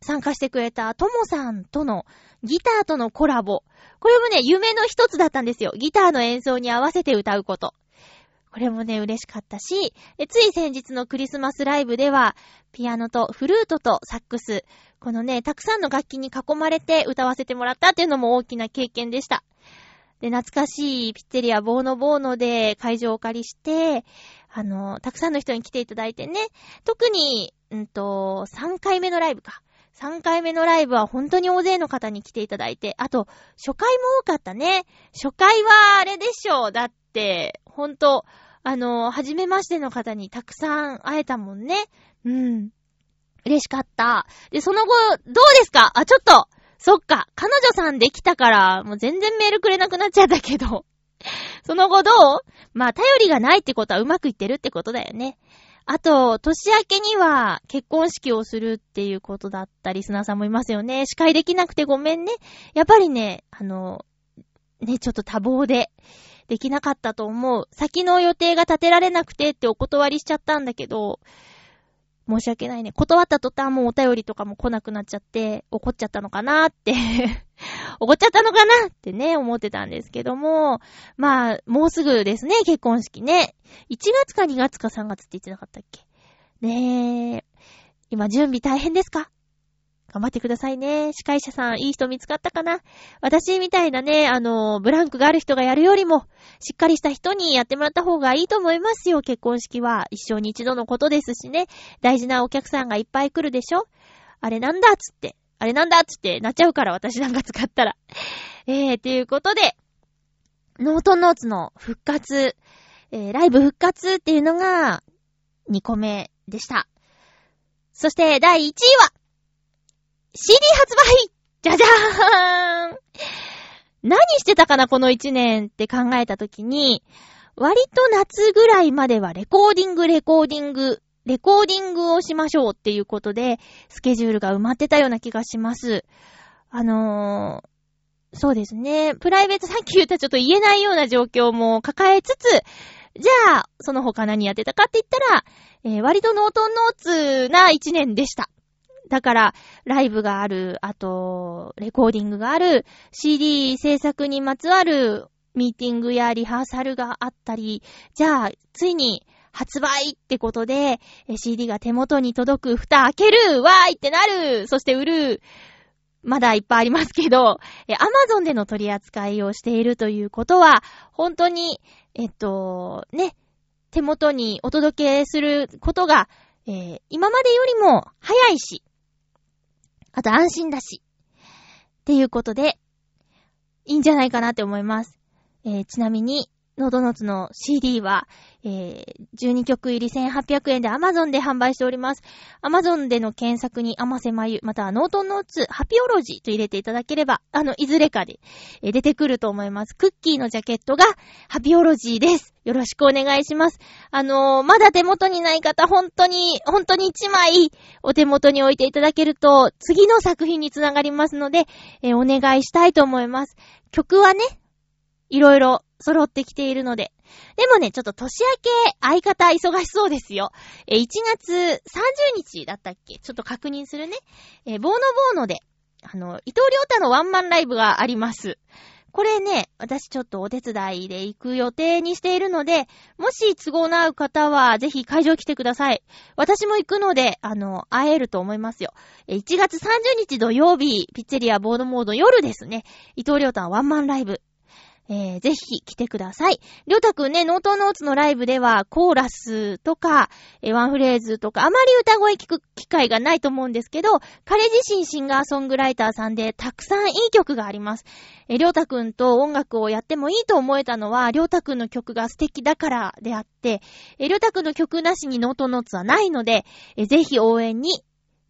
参加してくれたともさんとのギターとのコラボ。これもね、夢の一つだったんですよ。ギターの演奏に合わせて歌うこと。これもね、嬉しかったし、つい先日のクリスマスライブでは、ピアノとフルートとサックス、このね、たくさんの楽器に囲まれて歌わせてもらったっていうのも大きな経験でした。で、懐かしいピッツェリアボーノボーノで会場をお借りして、あの、たくさんの人に来ていただいてね、特に、うんと、3回目のライブか。3回目のライブは本当に大勢の方に来ていただいて、あと、初回も多かったね。初回はあれでしょう。だって、ほんと、あの、はじめましての方にたくさん会えたもんね。うん。嬉しかった。で、その後、どうですか？あ、ちょっと、そっか、彼女さんできたから、もう全然メールくれなくなっちゃったけど。その後どう？まあ、頼りがないってことはうまくいってるってことだよね。あと、年明けには結婚式をするっていうことだったリスナーさんもいますよね。司会できなくてごめんね。やっぱりね、あの、ね、ちょっと多忙でできなかったと思う。先の予定が立てられなくてってお断りしちゃったんだけど、申し訳ないね。断った途端もうお便りとかも来なくなっちゃって、怒っちゃったのかなって 怒っちゃったのかなってね、思ってたんですけども、まあ、もうすぐですね、結婚式ね。1月か2月か3月って言ってなかったっけ？ねえ。今準備大変ですか？頑張ってくださいね。司会者さん、いい人見つかったかな？私みたいなね、あの、ブランクがある人がやるよりも、しっかりした人にやってもらった方がいいと思いますよ。結婚式は一生に一度のことですしね。大事なお客さんがいっぱい来るでしょ？あれなんだっつって。あれなんだっつってなっちゃうから、私なんか使ったら。えー、ということで、ノートノーツの復活、えー、ライブ復活っていうのが2個目でした。そして第1位は、CD 発売じゃじゃーん何してたかなこの1年って考えたときに、割と夏ぐらいまではレコーディング、レコーディング、レコーディングをしましょうっていうことで、スケジュールが埋まってたような気がします。あのー、そうですね。プライベートさっき言ったちょっと言えないような状況も抱えつつ、じゃあ、その他何やってたかって言ったら、えー割とノートンノーツな一年でした。だから、ライブがある、あと、レコーディングがある、CD 制作にまつわるミーティングやリハーサルがあったり、じゃあ、ついに発売ってことで、CD が手元に届く、蓋開ける、わーいってなる、そして売る、まだいっぱいありますけど、え Amazon での取り扱いをしているということは、本当に、えっと、ね、手元にお届けすることが、えー今までよりも早いし、あと安心だし、っていうことで、いいんじゃないかなって思います。えーちなみに、ノードノーツの CD は、えー12曲入り1800円で Amazon で販売しております。Amazon での検索に甘瀬まゆ、またはノートノーツハピオロジーと入れていただければ、あの、いずれかで、えー出てくると思います。クッキーのジャケットがハピオロジーです。よろしくお願いします。あのーまだ手元にない方、本当に、本当に1枚お手元に置いていただけると、次の作品につながりますので、えーお願いしたいと思います。曲はね、いろいろ揃ってきているので。でもね、ちょっと年明け、相方忙しそうですよ。え1月30日だったっけ？ちょっと確認するね。えボーノボーノで、あの、伊藤良太のワンマンライブがあります。これね、私ちょっとお手伝いで行く予定にしているので、もし都合の合う方は、ぜひ会場来てください。私も行くので、あの、会えると思いますよ。え1月30日土曜日、ピッツェリアボードモード夜ですね。伊藤良太のワンマンライブ。えー、ぜひ来てください。りょうたくんね、ノートノーツのライブでは、コーラスとか、えーワンフレーズとか、あまり歌声聞く機会がないと思うんですけど、彼自身シンガーソングライターさんで、たくさんいい曲があります。えーりょうたくんと音楽をやってもいいと思えたのは、りょうたくんの曲が素敵だからであって、えーりょうたくんの曲なしにノートノーツはないので、えーぜひ応援に、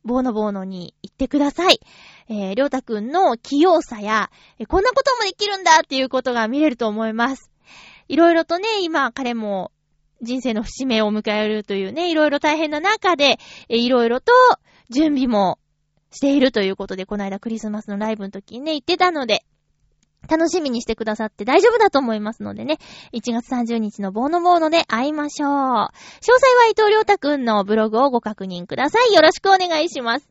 ボーノボーノに行ってください。えー、りょうたくんの器用さや、えこんなこともできるんだっていうことが見れると思います。いろいろとね、今彼も人生の節目を迎えるというね、いろいろ大変な中で、えいろいろと準備もしているということで、この間クリスマスのライブの時にね、行ってたので、楽しみにしてくださって大丈夫だと思いますのでね、1月30日のボーノボーノで会いましょう。詳細は伊藤良太くんのブログをご確認ください。よろしくお願いします。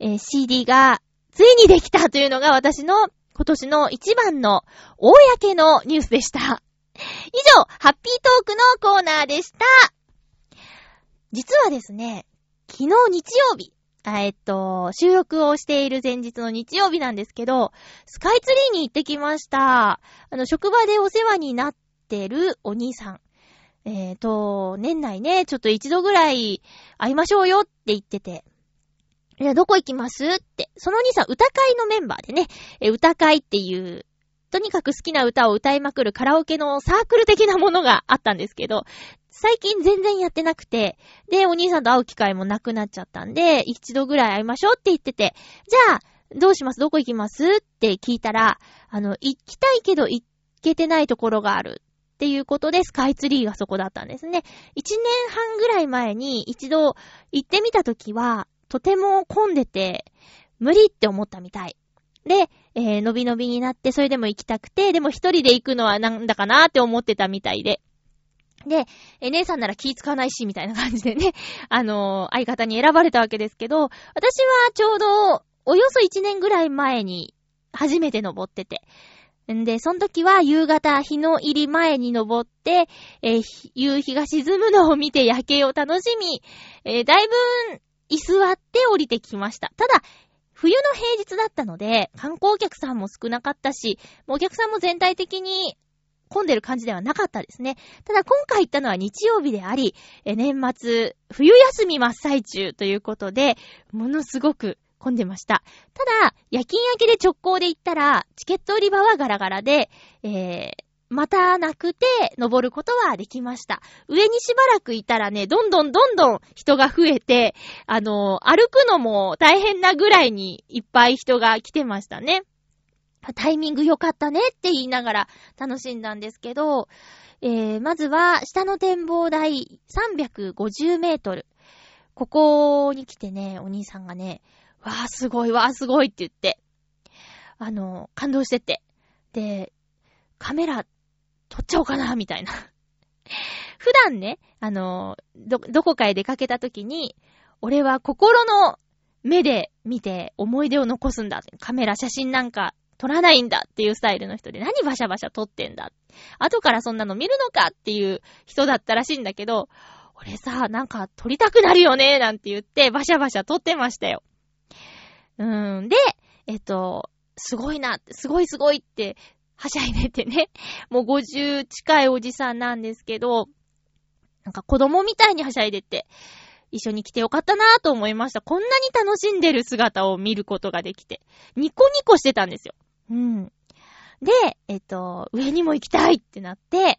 えー CD がついにできたというのが私の今年の一番の公のニュースでした。以上、ハッピートークのコーナーでした。実はですね、昨日日曜日、えっと、収録をしている前日の日曜日なんですけど、スカイツリーに行ってきました。あの、職場でお世話になってるお兄さん。えっ、と、年内ね、ちょっと一度ぐらい会いましょうよって言ってて。いや、どこ行きますって。そのお兄さん、歌会のメンバーでね、え歌会っていう、とにかく好きな歌を歌いまくるカラオケのサークル的なものがあったんですけど、最近全然やってなくて、で、お兄さんと会う機会もなくなっちゃったんで、一度ぐらい会いましょうって言ってて、じゃあ、どうします？どこ行きます？って聞いたら、あの、行きたいけど行けてないところがあるっていうことでスカイツリーがそこだったんですね。一年半ぐらい前に一度行ってみたときは、とても混んでて、無理って思ったみたい。で、えー、のびのびになって、それでも行きたくて、でも一人で行くのはなんだかなって思ってたみたいで。で、え、姉さんなら気使わないし、みたいな感じでね、あのー、相方に選ばれたわけですけど、私はちょうど、およそ1年ぐらい前に、初めて登ってて。んで、その時は夕方、日の入り前に登って、えー、夕日が沈むのを見て夜景を楽しみ、えー、だいぶ、居座って降りてきました。ただ、冬の平日だったので、観光客さんも少なかったし、お客さんも全体的に混んでる感じではなかったですね。ただ今回行ったのは日曜日であり、え年末、冬休み真っ最中ということで、ものすごく混んでました。ただ、夜勤明けで直行で行ったら、チケット売り場はガラガラで、えー、またなくて、登ることはできました。上にしばらくいたらね、どんどんどんどん人が増えて、あの歩くのも大変なぐらいにいっぱい人が来てましたね。タイミング良かったねって言いながら楽しんだんですけど、えー、まずは下の展望台350メートル。ここに来てね、お兄さんがね、わーすごいわーすごいって言って、あの、感動してて。で、カメラ撮っちゃおうかな、みたいな。普段ね、あの、ど、どこかへ出かけた時に、俺は心の目で見て思い出を残すんだ。カメラ、写真なんか撮らないんだっていうスタイルの人で、何バシャバシャ撮ってんだ。後からそんなの見るのかっていう人だったらしいんだけど、俺さ、なんか撮りたくなるよね、なんて言って、バシャバシャ撮ってましたよ。うーん。で、えっと、すごいな、すごいすごいって、はしゃいでてね。もう50近いおじさんなんですけど、なんか子供みたいにはしゃいでて、一緒に来てよかったなぁと思いました。こんなに楽しんでる姿を見ることができて、ニコニコしてたんですよ。うん。で、えっと、上にも行きたいってなって、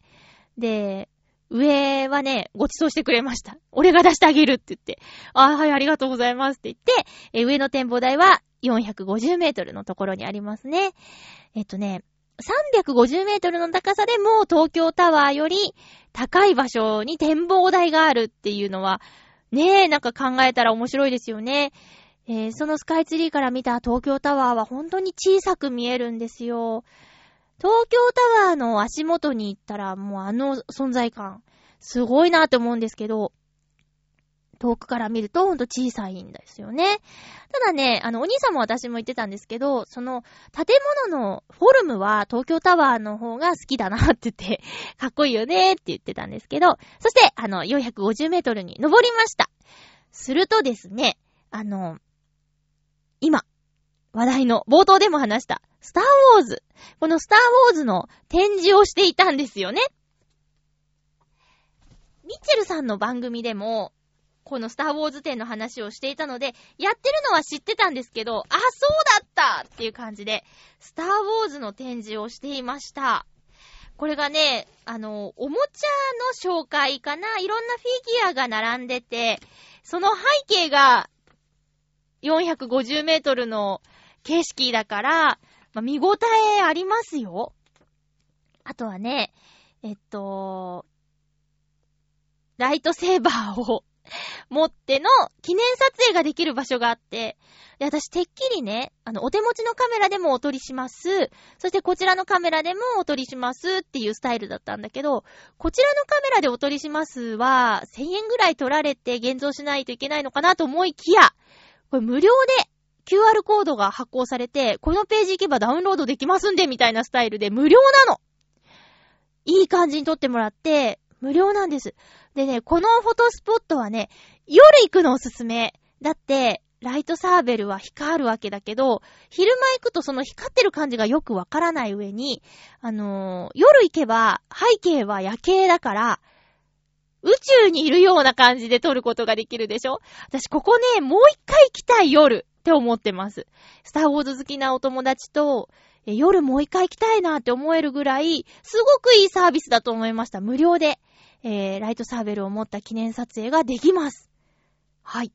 で、上はね、ご馳走してくれました。俺が出してあげるって言って、あ、はい、ありがとうございますって言って、え上の展望台は450メートルのところにありますね。えっとね、350メートルの高さでも東京タワーより高い場所に展望台があるっていうのは、ねえ、なんか考えたら面白いですよね。えー、そのスカイツリーから見た東京タワーは本当に小さく見えるんですよ。東京タワーの足元に行ったらもうあの存在感、すごいなって思うんですけど、遠くから見るとほんと小さいんですよね。ただね、あの、お兄さんも私も言ってたんですけど、その、建物のフォルムは東京タワーの方が好きだなって言って、かっこいいよねって言ってたんですけど、そして、あの、450メートルに登りました。するとですね、あの、今、話題の、冒頭でも話した、スターウォーズ。このスターウォーズの展示をしていたんですよね。ミッチェルさんの番組でも、このスターウォーズ展の話をしていたので、やってるのは知ってたんですけど、あ、そうだったっていう感じで、スターウォーズの展示をしていました。これがね、あの、おもちゃの紹介かな？いろんなフィギュアが並んでて、その背景が450メートルの景色だから、まあ、見応えありますよ。あとはね、えっと、ライトセーバーを 持っての記念撮影ができる場所があって、で、私てっきりね、あの、お手持ちのカメラでもお撮りします。そしてこちらのカメラでもお撮りしますっていうスタイルだったんだけど、こちらのカメラでお撮りしますは、1000円ぐらい撮られて現像しないといけないのかなと思いきや、これ無料で QR コードが発行されて、このページ行けばダウンロードできますんで、みたいなスタイルで無料なのいい感じに撮ってもらって、無料なんです。でね、このフォトスポットはね、夜行くのおすすめ。だって、ライトサーベルは光るわけだけど、昼間行くとその光ってる感じがよくわからない上に、あのー、夜行けば背景は夜景だから、宇宙にいるような感じで撮ることができるでしょ？私ここね、もう一回行きたい夜って思ってます。スターウォーズ好きなお友達と、夜もう一回行きたいなって思えるぐらい、すごくいいサービスだと思いました。無料で。えー、ライトサーベルを持った記念撮影ができます。はい。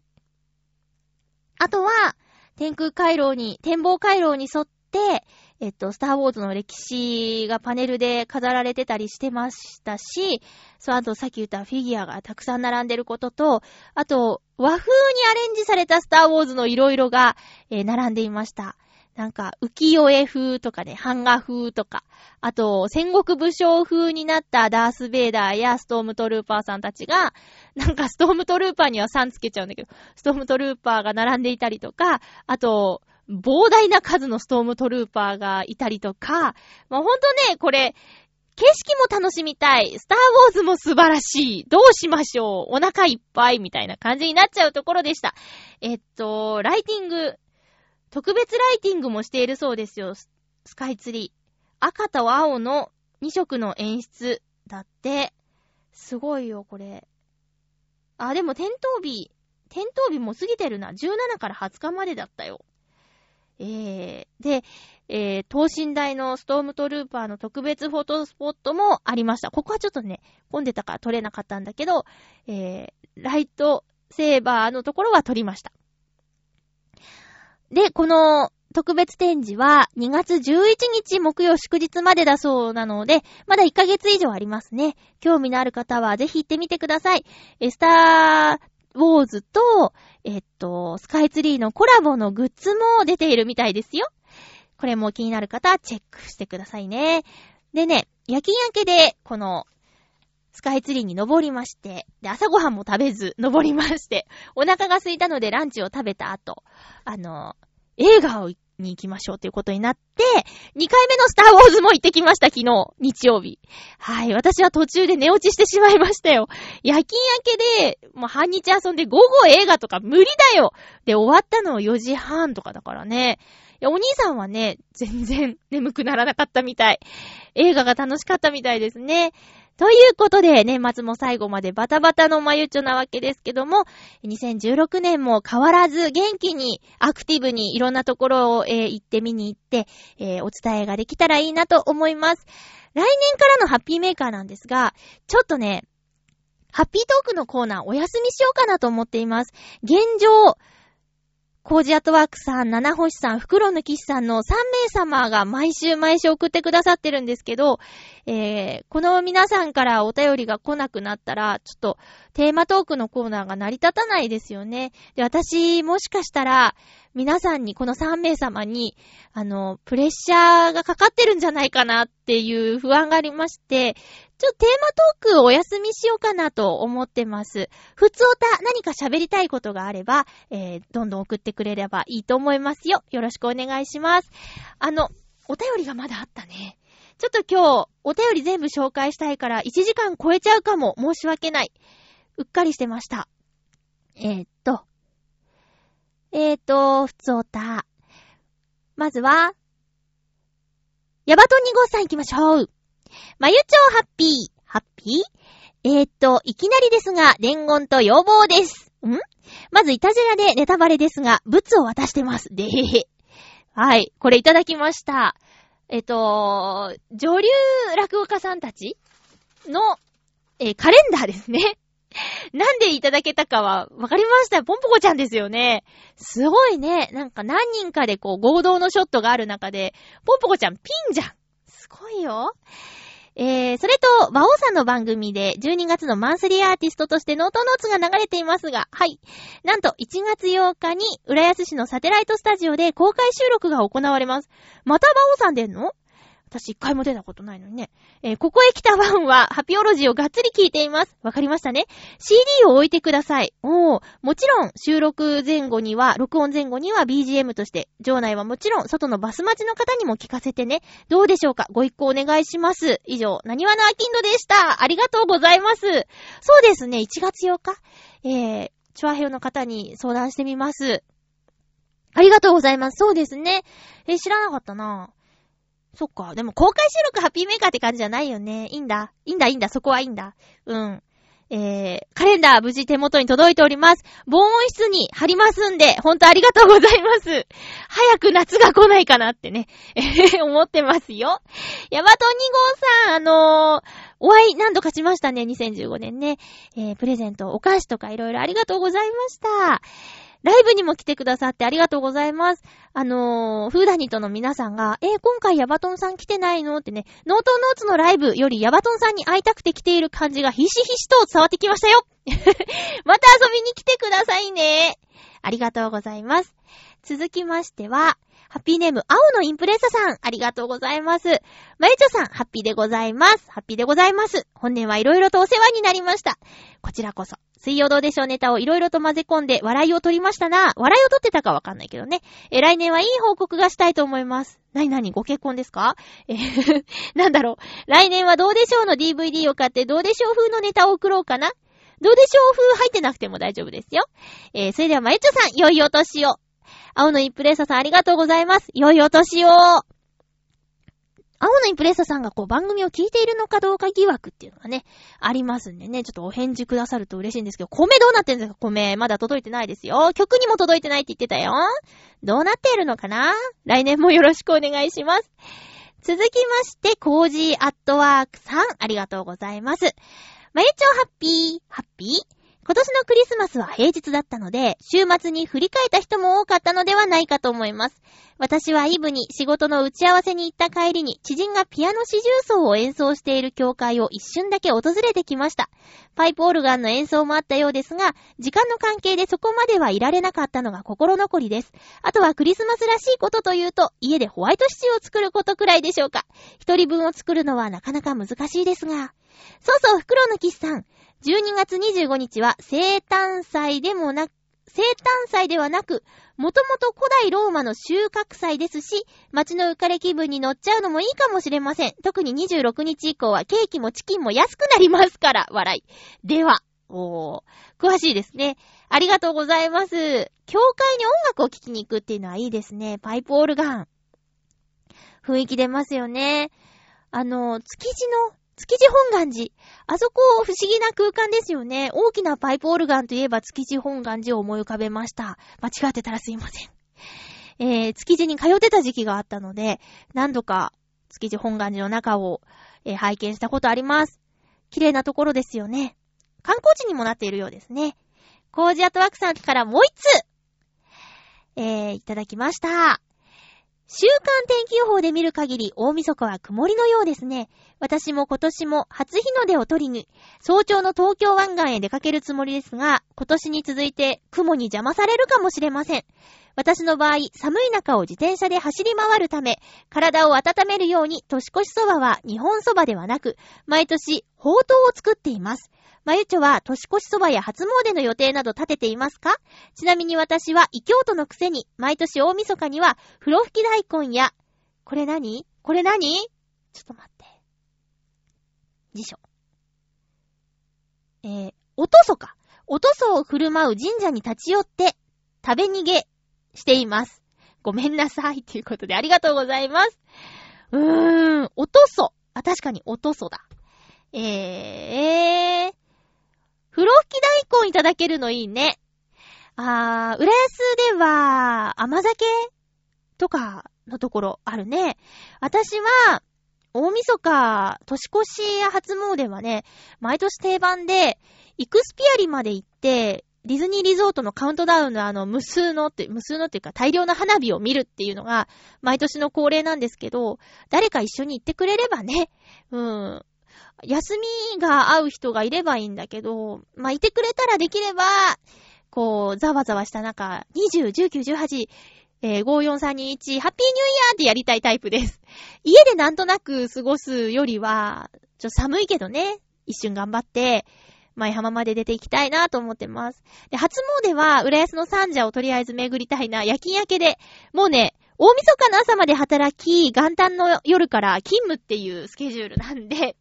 あとは、天空回廊に、展望回廊に沿って、えっと、スターウォーズの歴史がパネルで飾られてたりしてましたし、そう、あとさっき言ったフィギュアがたくさん並んでることと、あと、和風にアレンジされたスターウォーズの色々が、えー並んでいました。なんか、浮世絵風とかね、版画風とか、あと、戦国武将風になったダース・ベイダーやストームトルーパーさんたちが、なんかストームトルーパーには3つけちゃうんだけど、ストームトルーパーが並んでいたりとか、あと、膨大な数のストームトルーパーがいたりとか、まあ、ほんとね、これ、景色も楽しみたい。スターウォーズも素晴らしい。どうしましょうお腹いっぱいみたいな感じになっちゃうところでした。えっと、ライティング、特別ライティングもしているそうですよ。ススカイツリー。赤と青の2色の演出だって。すごいよ、これ。あ、でも点灯日、点灯日も過ぎてるな。17から20日までだったよ。えー、で、えー、等身大のストームトルーパーの特別フォトスポットもありました。ここはちょっとね、混んでたから撮れなかったんだけど、えー、ライトセーバーのところは撮りました。で、この特別展示は2月11日木曜祝日までだそうなので、まだ1ヶ月以上ありますね。興味のある方はぜひ行ってみてください。えスターウォーズと、えっと、スカイツリーのコラボのグッズも出ているみたいですよ。これも気になる方チェックしてくださいね。でね、夜勤明けで、この、スカイツリーに登りまして、で、朝ごはんも食べず登りまして、お腹が空いたのでランチを食べた後、あの、映画をに行きましょうということになって、2回目のスターウォーズも行ってきました、昨日、日曜日。はい、私は途中で寝落ちしてしまいましたよ。夜勤明けで、もう半日遊んで午後映画とか無理だよで、終わったの4時半とかだからね。いや、お兄さんはね、全然眠くならなかったみたい。映画が楽しかったみたいですね。ということで、年末も最後までバタバタのまゆちょなわけですけども、2016年も変わらず元気にアクティブにいろんなところを、えー行って見に行って、えーお伝えができたらいいなと思います。来年からのハッピーメーカーなんですが、ちょっとね、ハッピートークのコーナーお休みしようかなと思っています。現状、コージアットワークさん、七星さん、袋抜き師さんの3名様が毎週毎週送ってくださってるんですけど、えー、この皆さんからお便りが来なくなったら、ちょっとテーマトークのコーナーが成り立たないですよね。で、私、もしかしたら、皆さんに、この3名様に、あの、プレッシャーがかかってるんじゃないかなっていう不安がありまして、ちょっとテーマトークお休みしようかなと思ってます。ふつおた何か喋りたいことがあれば、えー、どんどん送ってくれればいいと思いますよ。よろしくお願いします。あの、お便りがまだあったね。ちょっと今日、お便り全部紹介したいから、1時間超えちゃうかも。申し訳ない。うっかりしてました。えー、っと。えー、と、ふつおた。まずは、ヤバト2号さん行きましょう。まゆちょうハッピー。ハッピー？えー、と、いきなりですが、伝言と要望です。ん？まず、いたじらでネタバレですが、物を渡してます。でへへ。はい、これいただきました。えっと、女流落語家さんたちの、えーカレンダーですね。なんでいただけたかは、わかりました。ポンポコちゃんですよね。すごいね。なんか何人かでこう合同のショットがある中で、ポンポコちゃんピンじゃん。すごいよ。えー、それと、馬王さんの番組で12月のマンスリーアーティストとしてノートノーツが流れていますが、はい。なんと1月8日に浦安市のサテライトスタジオで公開収録が行われます。また馬王さん出んの？私一回も出たことないのにね。えーここへ来たファンは、ハピオロジーをがっつり聞いています。わかりましたね。CD を置いてください。おー、もちろん、収録前後には、録音前後には BGM として、場内はもちろん、外のバス待ちの方にも聞かせてね。どうでしょうか？ご一行お願いします。以上、なにわのアキンドでした。ありがとうございます。そうですね、1月8日。えー、チュアヘヨの方に相談してみます。ありがとうございます。そうですね。えー知らなかったなぁそっか。でも公開収録ハッピーメーカーって感じじゃないよね。いいんだ。いいんだ、いいんだ。そこはいいんだ。うん。えー、カレンダー無事手元に届いております。防音室に貼りますんで、ほんとありがとうございます。早く夏が来ないかなってね、え ー思ってますよ。ヤマト2号さん、あのーお会い何度かしましたね、2015年ね。えー、プレゼント、お菓子とかいろいろありがとうございました。ライブにも来てくださってありがとうございます。あのー、フーダニとの皆さんが、えー、今回ヤバトンさん来てないの？ってね、ノートノーツのライブよりヤバトンさんに会いたくて来ている感じがひしひしと伝わってきましたよ また遊びに来てくださいね。ありがとうございます。続きましては、ハッピーネーム、青のインプレッサさん、ありがとうございます。まゆちょさん、ハッピーでございます。ハッピーでございます。本年はいろいろとお世話になりました。こちらこそ、水曜どうでしょうネタをいろいろと混ぜ込んで笑いを取りましたな。笑いを取ってたかわかんないけどね。え、来年はいい報告がしたいと思います。なになにご結婚ですか？え なんだろう。来年はどうでしょうの DVD を買ってどうでしょう風のネタを送ろうかな。どうでしょう風入ってなくても大丈夫ですよ。えー、それではまゆちょさん、良いお年を。青のインプレッサさんありがとうございます。良いお年を。青のインプレッサさんがこう番組を聞いているのかどうか疑惑っていうのがね、ありますんでね、ちょっとお返事くださると嬉しいんですけど、米どうなってんですか？米。まだ届いてないですよ。曲にも届いてないって言ってたよ。どうなっているのかな？来年もよろしくお願いします。続きまして、コージーアットワークさん、ありがとうございます。まゆちょハッピー、ハッピー？今年のクリスマスは平日だったので、週末に振り返った人も多かったのではないかと思います。私はイブに仕事の打ち合わせに行った帰りに、知人がピアノ四重奏を演奏している教会を一瞬だけ訪れてきました。パイプオルガンの演奏もあったようですが、時間の関係でそこまではいられなかったのが心残りです。あとはクリスマスらしいことというと、家でホワイトシチューを作ることくらいでしょうか。一人分を作るのはなかなか難しいですが。そうそう、袋のキスさん。12月25日は生誕祭でもなく、生誕祭ではなく、もともと古代ローマの収穫祭ですし、街の浮かれ気分に乗っちゃうのもいいかもしれません。特に26日以降はケーキもチキンも安くなりますから、笑い。では、おー、詳しいですね。ありがとうございます。教会に音楽を聴きに行くっていうのはいいですね。パイプオルガン。雰囲気出ますよね。あの、築地の築地本願寺。あそこ不思議な空間ですよね。大きなパイプオルガンといえば築地本願寺を思い浮かべました。間違ってたらすいません。えー、築地に通ってた時期があったので、何度か築地本願寺の中を、えー、拝見したことあります。綺麗なところですよね。観光地にもなっているようですね。コージアトワークさんからもう一つ、えー、いただきました。週間天気予報で見る限り、大晦日は曇りのようですね。私も今年も初日の出を取りに、早朝の東京湾岸へ出かけるつもりですが、今年に続いて雲に邪魔されるかもしれません。私の場合、寒い中を自転車で走り回るため、体を温めるように年越しそばは日本そばではなく、毎年、ほうとうを作っています。まゆちょは年越しそばや初詣の予定など立てていますか？ちなみに私は異教徒のくせに、毎年大晦日には、風呂吹き大根や、これ何？これ何？ちょっと待って。辞書。えー、おとそか。おとそを振る舞う神社に立ち寄って、食べ逃げしています。ごめんなさい。ということでありがとうございます。うーん、おとそ。あ、確かにおとそだ。えー、えー、風呂吹き大根いただけるのいいね。あー、浦安では、甘酒とかのところあるね。私は、大晦日、年越しや初詣はね、毎年定番で、イクスピアリまで行って、ディズニーリゾートのカウントダウンのあの、無数のって、無数のっていうか大量の花火を見るっていうのが、毎年の恒例なんですけど、誰か一緒に行ってくれればね、うん、休みが合う人がいればいいんだけど、まあ、いてくれたらできれば、こう、ざわざわした中、20、19、18、えー、54321、ハッピーニューイヤーってやりたいタイプです。家でなんとなく過ごすよりは、ちょ、寒いけどね、一瞬頑張って、前浜まで出て行きたいなと思ってます。で、初詣は、浦安の三社をとりあえず巡りたいな、夜勤明けで、もうね、大晦日の朝まで働き、元旦の夜から勤務っていうスケジュールなんで、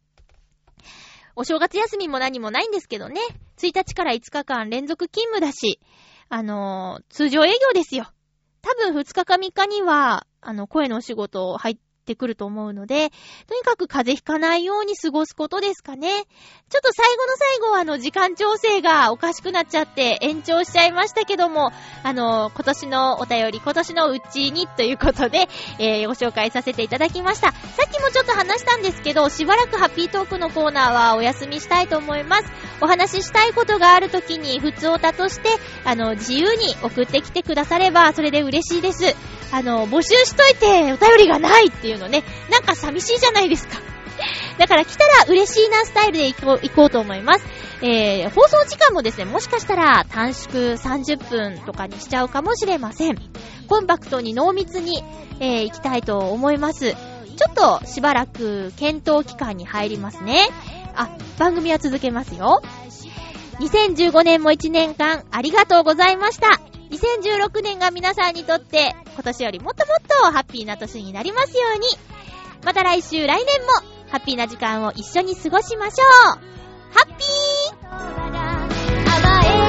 お正月休みも何もないんですけどね。1日から5日間連続勤務だし、あのー、通常営業ですよ。多分2日か3日には、あの、声のお仕事入ってしてくると思うので、とにかく風邪ひかないように過ごすことですかね。ちょっと最後の最後はあの、時間調整がおかしくなっちゃって延長しちゃいましたけども、あの、今年のお便り、今年のうちにということで、えー、ご紹介させていただきました。さっきもちょっと話したんですけど、しばらくハッピートークのコーナーはお休みしたいと思います。お話ししたいことがあるときに、普通オタとして、あの、自由に送ってきてくだされば、それで嬉しいです。あの、募集しといて、お便りがないっていうのね、なんか寂しいじゃないですか。だから来たら嬉しいなスタイルで行こう行こうと思います。えー、放送時間もですね、もしかしたら短縮30分とかにしちゃうかもしれません。コンパクトに濃密に、えー、行きたいと思います。ちょっとしばらく検討期間に入りますね。あ、番組は続けますよ。2015年も1年間ありがとうございました。2016年が皆さんにとって今年よりもっともっとハッピーな年になりますように。また来週、来年もハッピーな時間を一緒に過ごしましょう。ハッピー